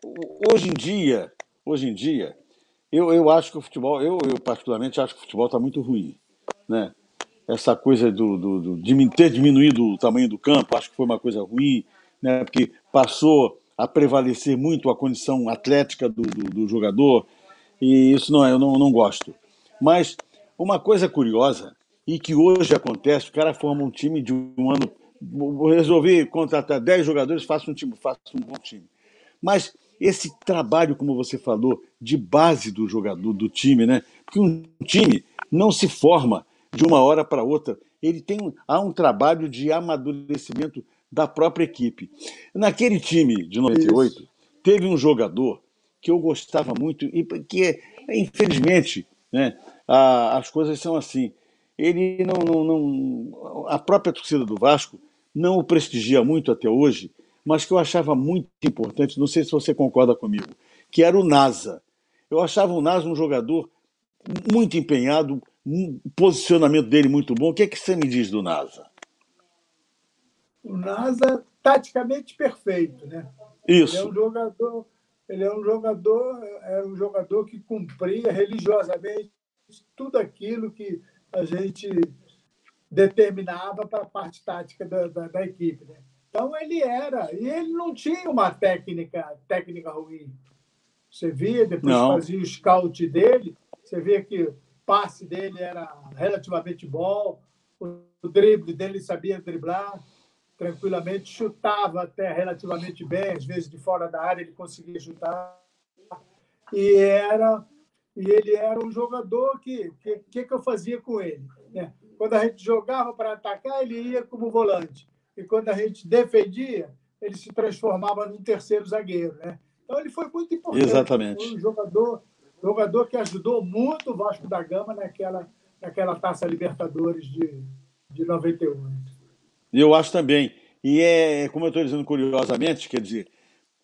hoje em dia, hoje em dia, eu, eu acho que o futebol, eu, eu particularmente acho que o futebol está muito ruim, né? Essa coisa do, do, do, de ter diminuído o tamanho do campo, acho que foi uma coisa ruim, né? Porque passou a prevalecer muito a condição atlética do, do, do jogador e isso não é, eu não, não gosto. Mas uma coisa curiosa e que hoje acontece, o cara forma um time de um ano, vou resolver contratar 10 jogadores, faça um time, faça um bom time. Mas esse trabalho, como você falou, de base do jogador, do time, né? Porque um time não se forma de uma hora para outra. Ele tem há um trabalho de amadurecimento da própria equipe. Naquele time de 98, Isso. teve um jogador que eu gostava muito e que, infelizmente, né, as coisas são assim ele não, não, não, a própria torcida do Vasco não o prestigia muito até hoje, mas que eu achava muito importante, não sei se você concorda comigo, que era o NASA. Eu achava o NASA um jogador muito empenhado, um posicionamento dele muito bom. O que é que você me diz do NASA? O NASA taticamente perfeito, né? Isso. Ele é um jogador, ele é um jogador, é um jogador que cumpria religiosamente tudo aquilo que a gente determinava para a parte tática da, da, da, equipe. Né? Então ele era, e ele não tinha uma técnica, técnica ruim. Você via, depois não. fazia o scout dele, você via que o passe dele era relativamente bom, o drible dele sabia driblar tranquilamente, chutava até relativamente bem, às vezes de fora da área ele conseguia chutar. E era e ele era um jogador que que, que, eu fazia com ele? Né? Quando a gente jogava para atacar, ele ia como volante. E quando a gente defendia, ele se transformava num terceiro zagueiro. Né? Então ele foi muito importante. Exatamente. Foi um jogador, jogador que ajudou muito o Vasco da Gama naquela, naquela taça Libertadores de, de 98. Eu acho também. E é, como eu estou dizendo curiosamente, quer dizer,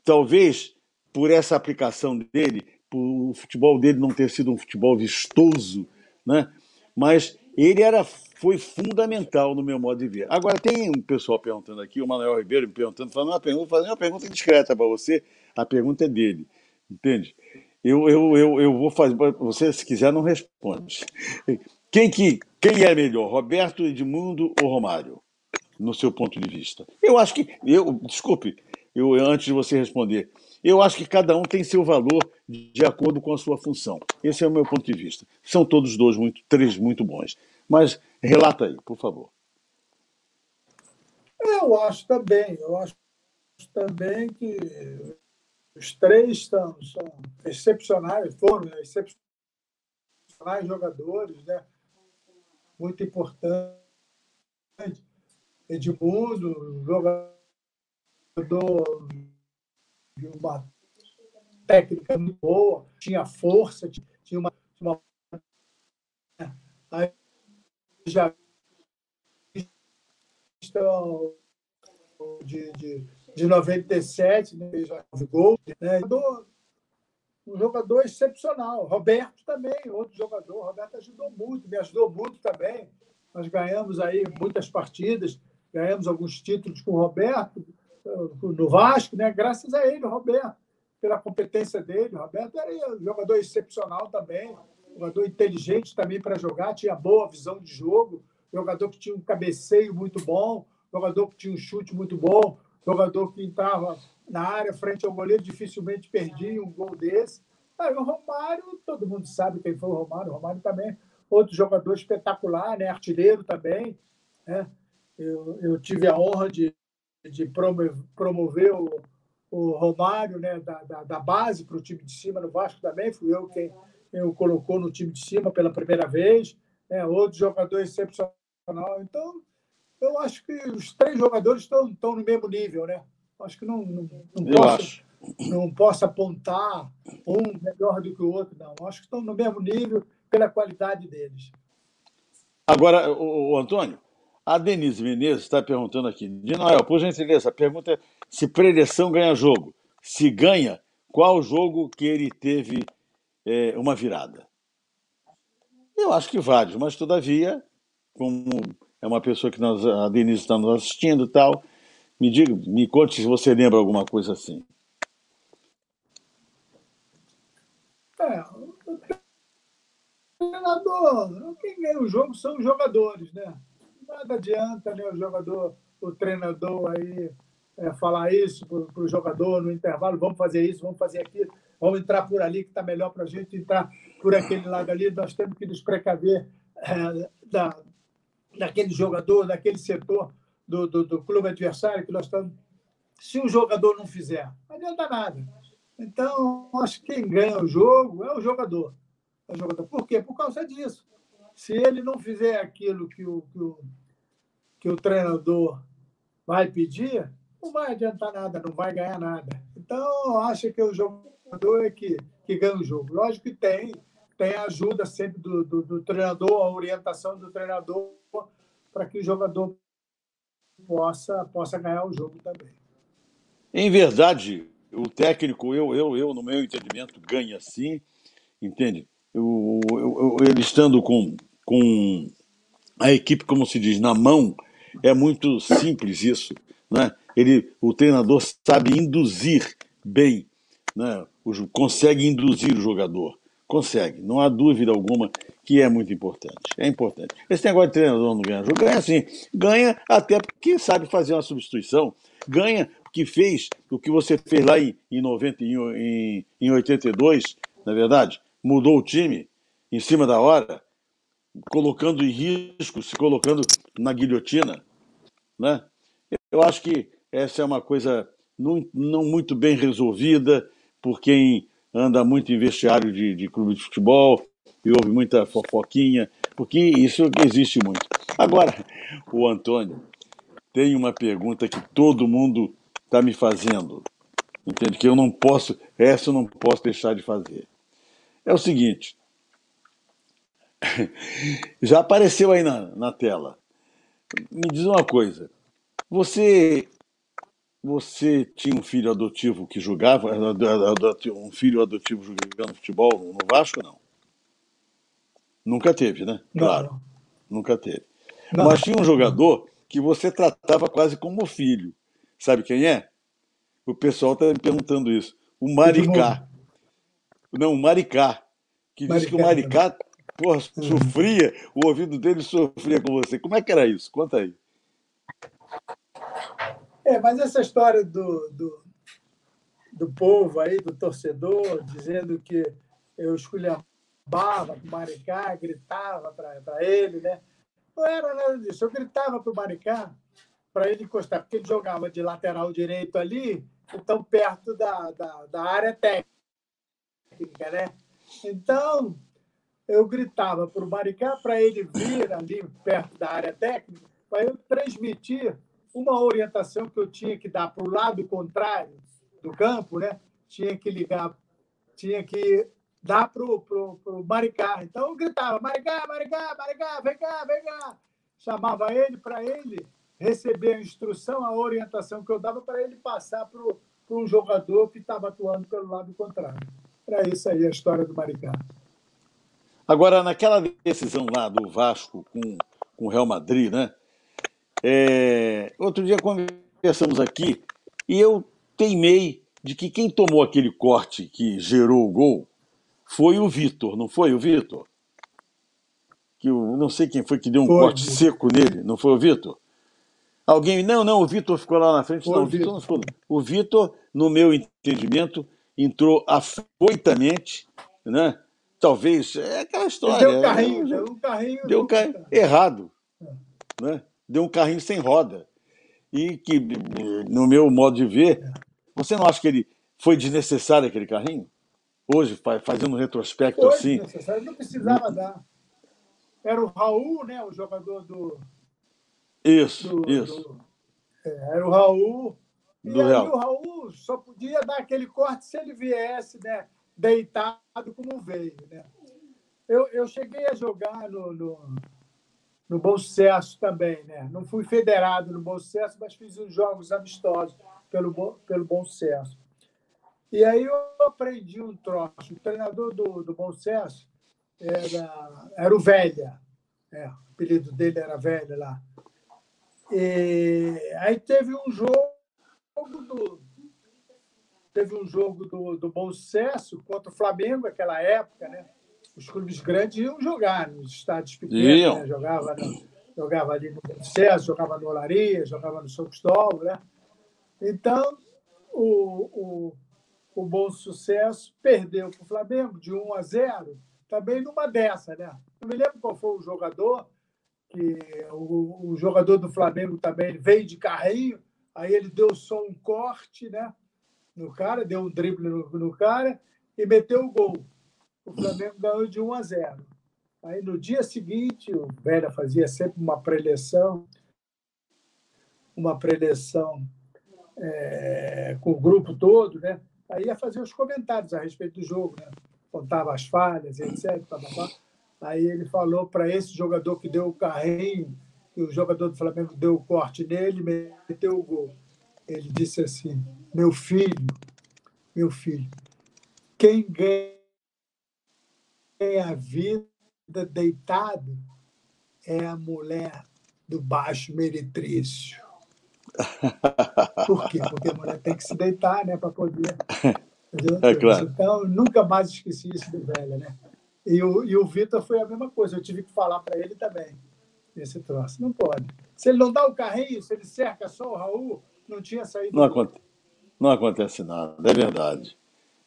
talvez por essa aplicação dele, por o futebol dele não ter sido um futebol vistoso, né? mas ele era, foi fundamental no meu modo de ver. Agora, tem um pessoal perguntando aqui, o Manuel Ribeiro me perguntando, falando uma pergunta, fazendo uma pergunta discreta para você, a pergunta é dele, entende? Eu, eu, eu, eu vou fazer, você se quiser não responde. Quem, que, quem é melhor, Roberto, Edmundo ou Romário, no seu ponto de vista? Eu acho que, eu, desculpe, eu, antes de você responder, eu acho que cada um tem seu valor de acordo com a sua função. Esse é o meu ponto de vista. São todos dois muito, três muito bons. Mas relata aí, por favor. Eu acho também, eu acho também que os três são, são excepcionais, foram né, excepcionais jogadores, né? muito importante. Edmundo, jogador de uma técnica muito boa, tinha força, tinha uma. uma aí já de, de, de 97, né, gols. Né? Um jogador excepcional. Roberto também, outro jogador. Roberto ajudou muito, me ajudou muito também. Nós ganhamos aí muitas partidas, ganhamos alguns títulos com o Roberto, no Vasco, né? graças a ele, Roberto, pela competência dele. O Roberto era um jogador excepcional também, jogador inteligente também para jogar, tinha boa visão de jogo, jogador que tinha um cabeceio muito bom, jogador que tinha um chute muito bom, jogador que entrava na área frente ao goleiro, dificilmente perdia um gol desse. Aí o Romário, todo mundo sabe quem foi o Romário, o Romário também, outro jogador espetacular, né? artilheiro também. Né? Eu, eu tive a honra de, de promover o, o Romário né? da, da, da base para o time de cima no Vasco também, fui eu quem eu colocou no time de cima pela primeira vez. Né? Outro jogador excepcional. Então, eu acho que os três jogadores estão, estão no mesmo nível, né? Acho que não, não, não eu posso, acho. não posso apontar um melhor do que o outro, não. Acho que estão no mesmo nível pela qualidade deles. Agora, o, o Antônio, a Denise Menezes está perguntando aqui. De Noel, por gentileza, a pergunta é se predição ganha jogo. Se ganha, qual jogo que ele teve é, uma virada? Eu acho que vários, mas todavia, como é uma pessoa que nós, a Denise está nos assistindo e tal, me diga, me conte se você lembra alguma coisa assim. É, o treinador, quem ganha o jogo são os jogadores, né? Nada adianta né, o jogador, o treinador aí é, falar isso para o jogador no intervalo, vamos fazer isso, vamos fazer aquilo, vamos entrar por ali que está melhor para a gente entrar por aquele lado ali, nós temos que nos precaver é, da, daquele jogador, daquele setor do, do, do, clube adversário que nós estamos. Se o jogador não fizer, não adianta nada. Então, acho que quem ganha o jogo é o jogador. É o jogador. Por quê? Por causa disso. Se ele não fizer aquilo que o, que o, que o treinador vai pedir, não vai adiantar nada, não vai ganhar nada. Então, acho que o jogador é que, que ganha o jogo. Lógico que tem, tem a ajuda sempre do, do, do treinador, a orientação do treinador para que o jogador possa, possa ganhar o jogo também. Em verdade, o técnico, eu, eu, eu no meu entendimento, ganha sim, entende? Eu, eu, ele estando com, com a equipe, como se diz, na mão, é muito simples isso. Né? Ele, o treinador sabe induzir bem, né? consegue induzir o jogador. Consegue, não há dúvida alguma que é muito importante. É importante. Esse negócio de treinador não ganha jogo, ganha sim. Ganha até porque sabe fazer uma substituição. Ganha porque fez o que você fez lá em, em, 90, em, em 82, na é verdade, mudou o time em cima da hora, colocando em risco, se colocando na guilhotina. Né? Eu acho que essa é uma coisa não, não muito bem resolvida por quem anda muito em vestiário de, de clube de futebol e houve muita fofoquinha, porque isso existe muito. Agora, o Antônio tem uma pergunta que todo mundo está me fazendo, entende? Que eu não posso, essa eu não posso deixar de fazer. É o seguinte, já apareceu aí na, na tela. Me diz uma coisa, você você tinha um filho adotivo que jogava, um filho adotivo jogando futebol no Vasco, não? Nunca teve, né? Claro. Não. Nunca teve. Não. Mas tinha um jogador que você tratava quase como filho. Sabe quem é? O pessoal está me perguntando isso. O Maricá. Não, o Maricá. Que Maricá, diz que o Maricá porra, sofria, o ouvido dele sofria com você. Como é que era isso? Conta aí. É, mas essa história do, do, do povo aí, do torcedor, dizendo que eu esculhambava com o Maricá, gritava para ele, né? Não era nada disso. Eu gritava para o Maricá para ele encostar, porque ele jogava de lateral direito ali tão perto da, da, da área técnica, né? Então, eu gritava para o Maricá para ele vir ali perto da área técnica, para eu transmitir uma orientação que eu tinha que dar para o lado contrário do campo, né? Tinha que ligar, tinha que dar para o Maricá. Então eu gritava: Maricá, Maricá, Maricá, vem cá, vem cá. Chamava ele para ele receber a instrução, a orientação que eu dava para ele passar para um jogador que estava atuando pelo lado contrário. Era isso aí a história do Maricá. Agora, naquela decisão lá do Vasco com, com o Real Madrid, né? É, outro dia conversamos aqui e eu teimei de que quem tomou aquele corte que gerou o gol foi o Vitor, não foi o Vitor? Que eu não sei quem foi que deu um foi, corte seco nele, não foi o Vitor? Alguém, não, não, o Vitor ficou lá na frente. Foi não, o Vitor não ficou. O Vitor, no meu entendimento, entrou afoitamente, né? Talvez, é aquela história. Deu um carrinho, deu um carrinho. Deu um carrinho errado. É. Né? Deu um carrinho sem roda. E que, no meu modo de ver, é. você não acha que ele foi desnecessário aquele carrinho? Hoje, fazendo um retrospecto foi assim. Desnecessário, não precisava dar. Era o Raul, né? O jogador do. Isso, do, isso. Do, é, era o Raul. E do aí Real. o Raul só podia dar aquele corte se ele viesse, né? Deitado como veio, né? Eu, eu cheguei a jogar no, no, no Bom Sucesso também, né? Não fui federado no Bom Sucesso, mas fiz uns jogos amistosos pelo, pelo Bom Sucesso. E aí eu aprendi um troço. O treinador do, do Bom Sucesso era, era o Velha. É, o apelido dele era Velha lá. E aí teve um jogo do. Teve um jogo do, do Bom Sucesso contra o Flamengo, naquela época, né? Os clubes grandes iam jogar nos estádios pequenos, né? jogava, no, jogava ali no Bom Sucesso, jogava no Olaria, jogava no São Cristóvão, né? Então, o, o, o Bom Sucesso perdeu para o Flamengo de 1 a 0, também numa dessa, né? Não me lembro qual foi o jogador, que o, o jogador do Flamengo também veio de carrinho, aí ele deu só um corte né, no cara, deu um drible no, no cara e meteu o gol. O Flamengo ganhou de 1 a 0. Aí no dia seguinte, o Vera fazia sempre uma preleção, uma preleção é, com o grupo todo, né? Aí ia fazer os comentários a respeito do jogo, né? Contava as falhas, etc. Blá, blá, blá. Aí ele falou para esse jogador que deu o carrinho, que o jogador do Flamengo deu o corte nele, meteu o gol. Ele disse assim: Meu filho, meu filho, quem ganha a vida deitado é a mulher do baixo meretrício. Por quê? Porque a mulher tem que se deitar, né, para poder. É claro. Então, nunca mais esqueci isso do velho, né? E o, e o Vitor foi a mesma coisa. Eu tive que falar para ele também esse troço. Não pode. Se ele não dá o carrinho, se ele cerca só o Raul, não tinha saído. Não, aconte... não acontece nada, é verdade.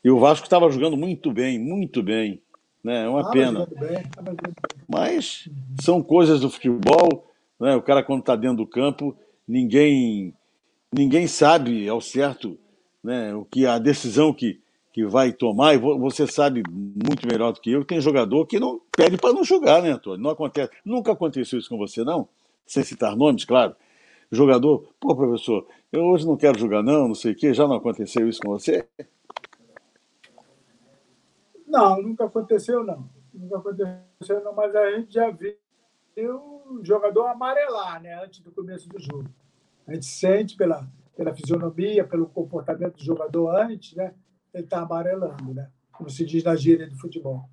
E o Vasco estava jogando muito bem, muito bem. Né? É uma pena. Bem, bem. Mas são coisas do futebol. Né? O cara, quando está dentro do campo, ninguém, ninguém sabe ao certo né, o que a decisão que, que vai tomar, e você sabe muito melhor do que eu, tem jogador que não pede para não jogar, né, Antônio? Não acontece. Nunca aconteceu isso com você, não? Sem citar nomes, claro. Jogador, pô, professor, eu hoje não quero jogar, não, não sei o quê, já não aconteceu isso com você? Não, nunca aconteceu, não. Nunca aconteceu, não, mas a gente já viu o jogador amarelar, né, antes do começo do jogo. A gente sente pela, pela fisionomia, pelo comportamento do jogador antes, né? ele está amarelando, né? como se diz na gíria de futebol.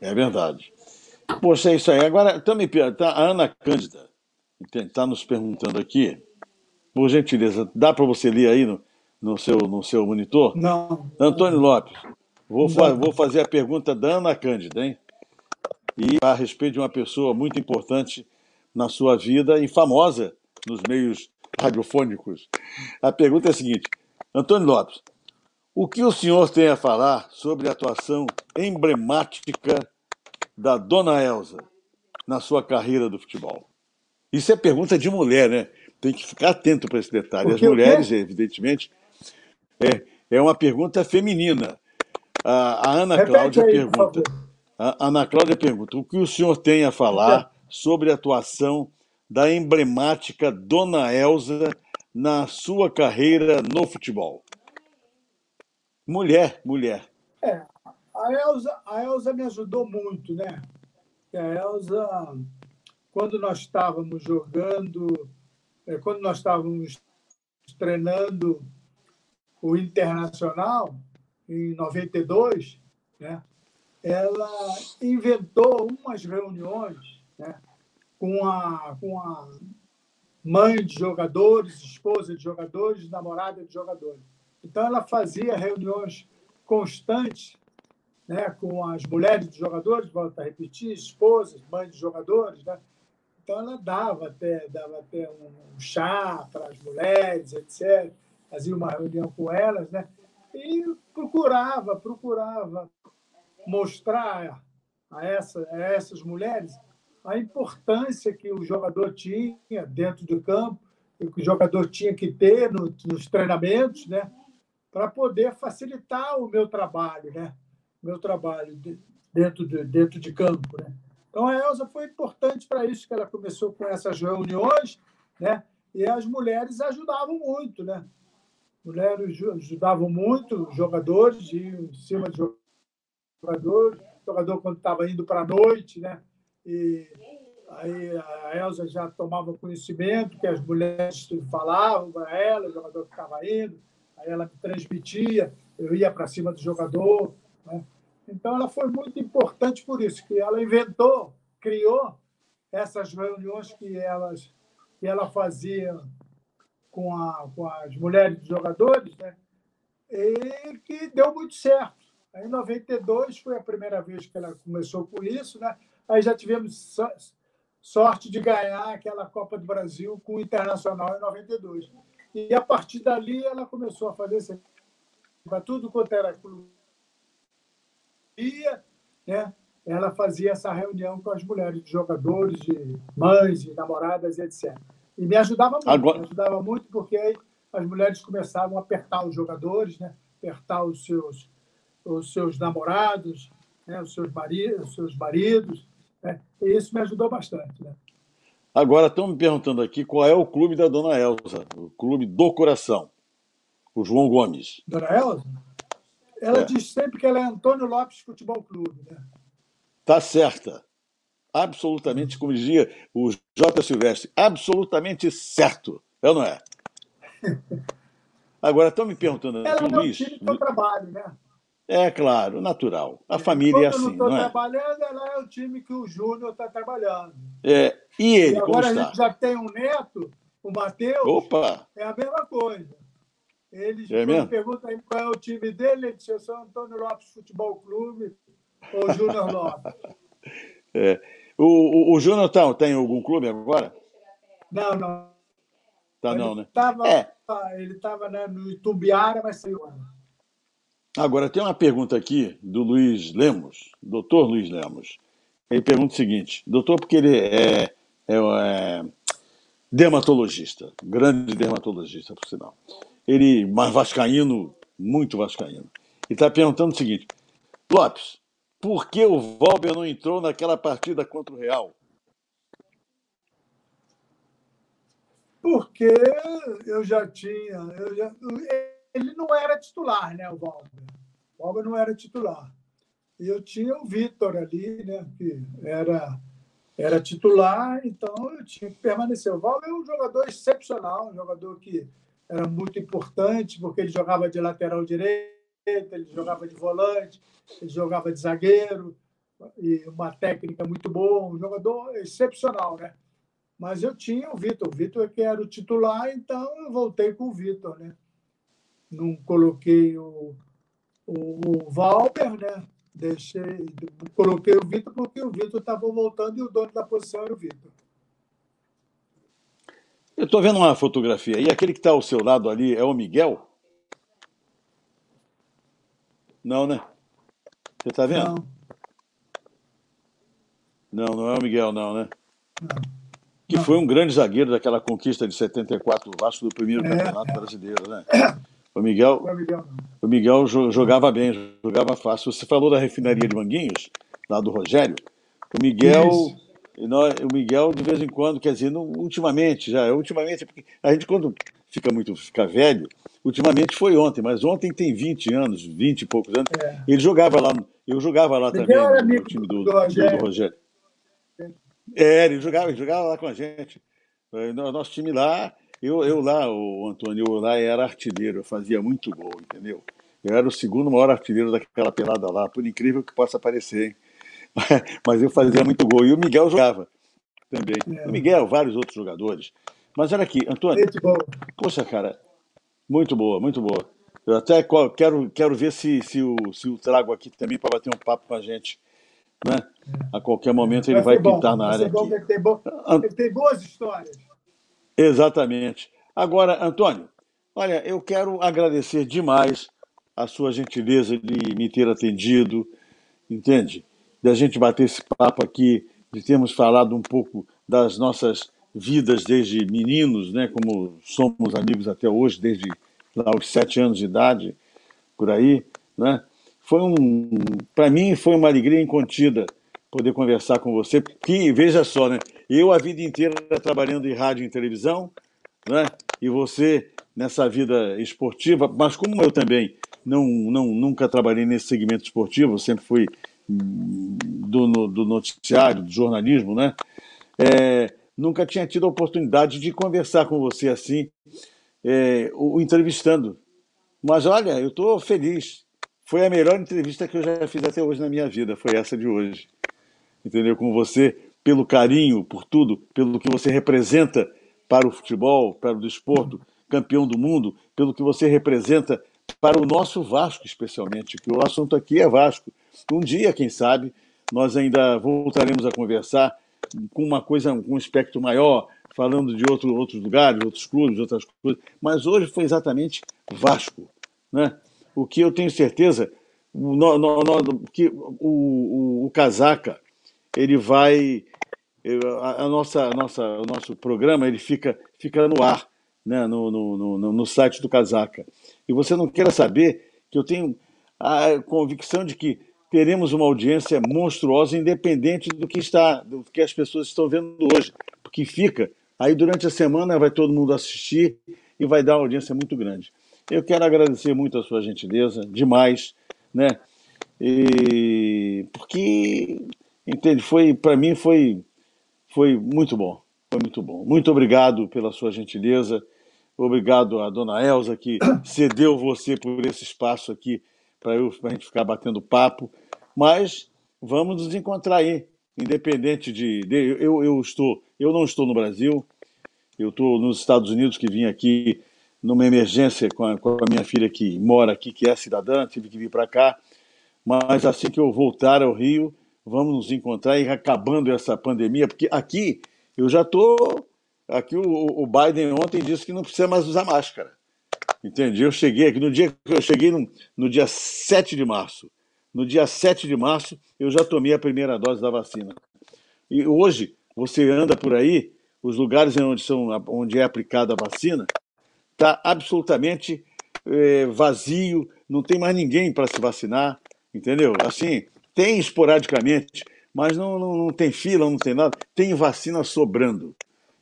É verdade. Poxa, é isso aí. Agora, também, tá, a Ana Cândida está nos perguntando aqui, por gentileza, dá para você ler aí no, no, seu, no seu monitor? Não. Antônio Lopes, vou, fa vou fazer a pergunta da Ana Cândida, hein? E a respeito de uma pessoa muito importante na sua vida e famosa nos meios radiofônicos. A pergunta é a seguinte: Antônio Lopes, o que o senhor tem a falar sobre a atuação emblemática da dona Elza na sua carreira do futebol? Isso é pergunta de mulher, né? Tem que ficar atento para esse detalhe. As mulheres, evidentemente, é, é uma pergunta feminina. A, a Ana Repete Cláudia aí, pergunta. A Ana Cláudia pergunta: o que o senhor tem a falar sobre a atuação da emblemática Dona Elza na sua carreira no futebol? Mulher, mulher. É, a Elza, a Elza me ajudou muito, né? A Elza, quando nós estávamos jogando, quando nós estávamos treinando o Internacional, em 92, né? ela inventou umas reuniões né? com, a, com a mãe de jogadores, esposa de jogadores, namorada de jogadores. Então, ela fazia reuniões constantes né, com as mulheres de jogadores, volto a repetir, esposas, mães de jogadores. Né? Então, ela dava até, dava até um chá para as mulheres, etc. Fazia uma reunião com elas, né? e procurava, procurava mostrar a, essa, a essas mulheres a importância que o jogador tinha dentro do campo, que o jogador tinha que ter no, nos treinamentos, né? para poder facilitar o meu trabalho, né? meu trabalho dentro de, dentro de campo. Né? Então, a Elza foi importante para isso, que ela começou com essas reuniões, né? e as mulheres ajudavam muito. Né? Mulheres ajudavam muito, jogadores em cima de jogadores, jogador quando estava indo para a noite, né? E aí a Elza já tomava conhecimento que as mulheres falavam para ela, o jogador ficava indo, aí ela me transmitia, eu ia para cima do jogador, né? Então, ela foi muito importante por isso, que ela inventou, criou essas reuniões que, elas, que ela fazia com, a, com as mulheres dos jogadores, né? e que deu muito certo. Aí, em 92 foi a primeira vez que ela começou com isso, né? Aí já tivemos sorte de ganhar aquela Copa do Brasil com o Internacional em 92. E a partir dali ela começou a fazer para tudo quanto era clube dia, né, ela fazia essa reunião com as mulheres de jogadores, de mães, de namoradas, etc. E me ajudava muito, Agora... me ajudava muito porque aí as mulheres começavam a apertar os jogadores, né, apertar os seus, os seus namorados, né, os seus maridos, os seus maridos, né, e isso me ajudou bastante. Né. Agora estão me perguntando aqui qual é o clube da Dona Elza, o clube do coração, o João Gomes. Dona Elza? Ela é. diz sempre que ela é Antônio Lopes Futebol Clube. Né? Tá certa. Absolutamente, como dizia o J. Silvestre, absolutamente certo. É ou não é? Agora, estão me perguntando aqui, ela Luiz. É o time que eu trabalho, né? É claro, natural. A família é assim. eu não estou trabalhando, ela é o time que o Júnior está trabalhando. É, e ele, e agora a gente já tem um neto, o Matheus. Opa! É a mesma coisa. Ele é me pergunta aí qual é o time dele, ele disse: Eu sou Antônio Lopes Futebol Clube ou Júnior Lopes. É. O, o, o Júnior tá, tem algum clube agora? Não, não. Tá ele não, né? Tava, é. Ele estava né, no Itumbiara, mas saiu. Agora, tem uma pergunta aqui do Luiz Lemos, doutor Luiz Lemos. Ele pergunta o seguinte: doutor, porque ele é, é, é dermatologista, grande dermatologista, por sinal ele, mas vascaíno, muito vascaíno. E está perguntando o seguinte, Lopes, por que o Valber não entrou naquela partida contra o Real? Porque eu já tinha. Eu já, ele não era titular, né, o Valber? O Valber não era titular. E eu tinha o Vitor ali, né, que era, era titular, então eu tinha que permanecer. O Valber é um jogador excepcional, um jogador que era muito importante, porque ele jogava de lateral direito, ele jogava de volante, ele jogava de zagueiro, e uma técnica muito boa, um jogador excepcional, né? Mas eu tinha o Vitor, o Vitor é que era o titular, então eu voltei com o Vitor, né? Não coloquei o, o, o Valber, né? Deixei, coloquei o Vitor porque o Vitor estava voltando e o dono da posição era o Vitor. Eu estou vendo uma fotografia e aquele que está ao seu lado ali é o Miguel? Não, né? Você está vendo? Não. Não, não é o Miguel, não, né? Não. que foi um grande zagueiro daquela conquista de 74 do Vasco do primeiro é, campeonato é. brasileiro, né? O Miguel, o Miguel jogava bem, jogava fácil. Você falou da refinaria de Manguinhos, lá do Rogério. O Miguel, nós, o Miguel de vez em quando, quer dizer, ultimamente já, ultimamente, porque a gente quando fica muito, fica velho, ultimamente foi ontem, mas ontem tem 20 anos, 20 e poucos anos. É. Ele jogava lá, eu jogava lá Miguel também no, no time do, do, Rogério. do Rogério. É, ele jogava, ele jogava lá com a gente. Nosso time lá, eu, eu lá, o Antônio, eu lá era artilheiro, eu fazia muito gol, entendeu? Eu era o segundo maior artilheiro daquela pelada lá, por incrível que possa parecer, hein? Mas eu fazia muito gol. E o Miguel jogava também. É. O Miguel, vários outros jogadores. Mas olha aqui, Antônio. Muito bom. Poxa, cara, muito boa, muito boa. Eu até quero, quero ver se, se, o, se o trago aqui também para bater um papo com a gente. Né? A qualquer momento ele vai, vai pintar na área. Bom, aqui. Ele, tem bo... ele tem boas histórias. Exatamente. Agora, Antônio, olha, eu quero agradecer demais a sua gentileza de me ter atendido, entende? De a gente bater esse papo aqui, de termos falado um pouco das nossas vidas desde meninos, né? Como somos amigos até hoje, desde lá os sete anos de idade, por aí, né? Foi um, para mim, foi uma alegria incontida poder conversar com você, porque veja só, né? Eu a vida inteira trabalhando em rádio e televisão, né? E você nessa vida esportiva, mas como eu também não, não nunca trabalhei nesse segmento esportivo, sempre fui do, do noticiário, do jornalismo, né? É, nunca tinha tido a oportunidade de conversar com você assim, é, o, entrevistando. Mas olha, eu estou feliz. Foi a melhor entrevista que eu já fiz até hoje na minha vida, foi essa de hoje. Entendeu? Com você, pelo carinho, por tudo, pelo que você representa para o futebol, para o desporto, campeão do mundo, pelo que você representa para o nosso Vasco, especialmente, que o assunto aqui é Vasco. Um dia, quem sabe, nós ainda voltaremos a conversar com uma coisa, com um espectro maior, falando de outro, outros lugares, outros clubes, outras coisas. Mas hoje foi exatamente Vasco. Né? O que eu tenho certeza, no, no, no, que o, o, o Casaca, ele vai a, a nossa, a nossa, o nosso programa ele fica, fica no ar, né, no, no, no, no site do Casaca. E você não queira saber que eu tenho a convicção de que teremos uma audiência monstruosa, independente do que está, do que as pessoas estão vendo hoje, porque fica. Aí durante a semana vai todo mundo assistir e vai dar uma audiência muito grande. Eu quero agradecer muito a sua gentileza, demais, né? E porque Entende? Foi, para mim, foi, foi muito bom. Foi muito bom. Muito obrigado pela sua gentileza. Obrigado à dona Elza, que cedeu você por esse espaço aqui para a gente ficar batendo papo. Mas vamos nos encontrar aí, independente de. de eu, eu, estou, eu não estou no Brasil, eu estou nos Estados Unidos, que vim aqui numa emergência com a, com a minha filha que mora aqui, que é cidadã, tive que vir para cá. Mas assim que eu voltar ao Rio, vamos nos encontrar e acabando essa pandemia, porque aqui eu já estou. Aqui o, o, Biden ontem disse que não precisa mais usar máscara. Entendi? Eu cheguei aqui, no dia eu cheguei no, no dia 7 de março. No dia 7 de março, eu já tomei a primeira dose da vacina. E hoje, você anda por aí, os lugares onde, são, onde é aplicada a vacina, está absolutamente é, vazio, não tem mais ninguém para se vacinar, entendeu? Assim, tem esporadicamente, mas não, não, não tem fila, não tem nada. Tem vacina sobrando.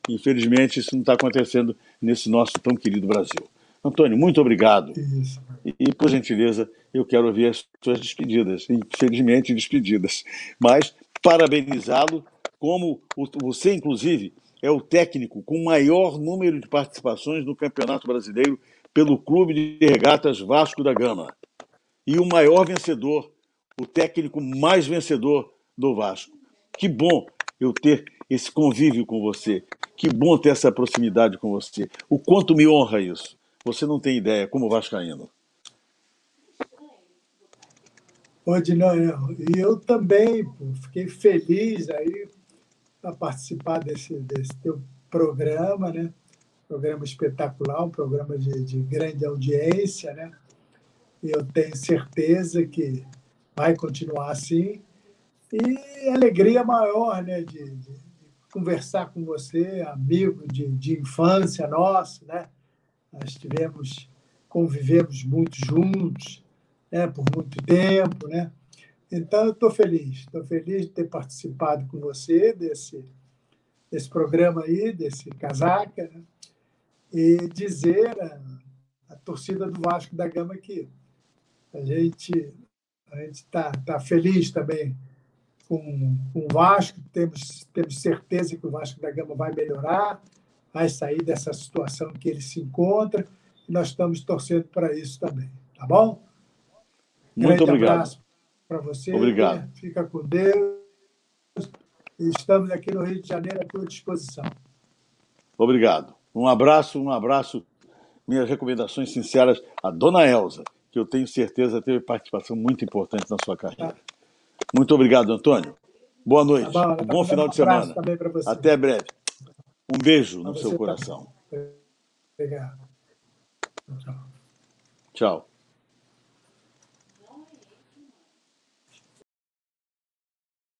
Infelizmente, isso não está acontecendo nesse nosso tão querido Brasil. Antônio, muito obrigado. E, e, por gentileza, eu quero ouvir as suas despedidas. Infelizmente, despedidas. Mas parabenizá-lo, como você, inclusive, é o técnico com maior número de participações no Campeonato Brasileiro pelo Clube de Regatas Vasco da Gama. E o maior vencedor o técnico mais vencedor do Vasco. Que bom eu ter esse convívio com você. Que bom ter essa proximidade com você. O quanto me honra isso. Você não tem ideia como vascaíno. Odinão, e eu também fiquei feliz aí para participar desse, desse teu programa, né? Programa espetacular, um programa de, de grande audiência, né? E eu tenho certeza que vai continuar assim. E alegria maior né, de, de conversar com você, amigo de, de infância nosso, né? Nós tivemos, convivemos muito juntos, né? Por muito tempo, né? Então, eu estou feliz, estou feliz de ter participado com você desse, desse programa aí, desse casaca, né? e dizer à, à torcida do Vasco da Gama que a gente a gente está tá feliz também com, com o Vasco, temos, temos certeza que o Vasco da Gama vai melhorar, vai sair dessa situação que ele se encontra, e nós estamos torcendo para isso também, tá bom? Muito Grande obrigado. abraço para você. Obrigado. Fica com Deus. Estamos aqui no Rio de Janeiro à tua disposição. Obrigado. Um abraço, um abraço. Minhas recomendações sinceras à dona Elza, que eu tenho certeza teve participação muito importante na sua carreira. Tá. Muito obrigado, Antônio. Boa noite. Tá bom, bom final de semana. Até breve. Um beijo no seu coração. Obrigado. Tchau.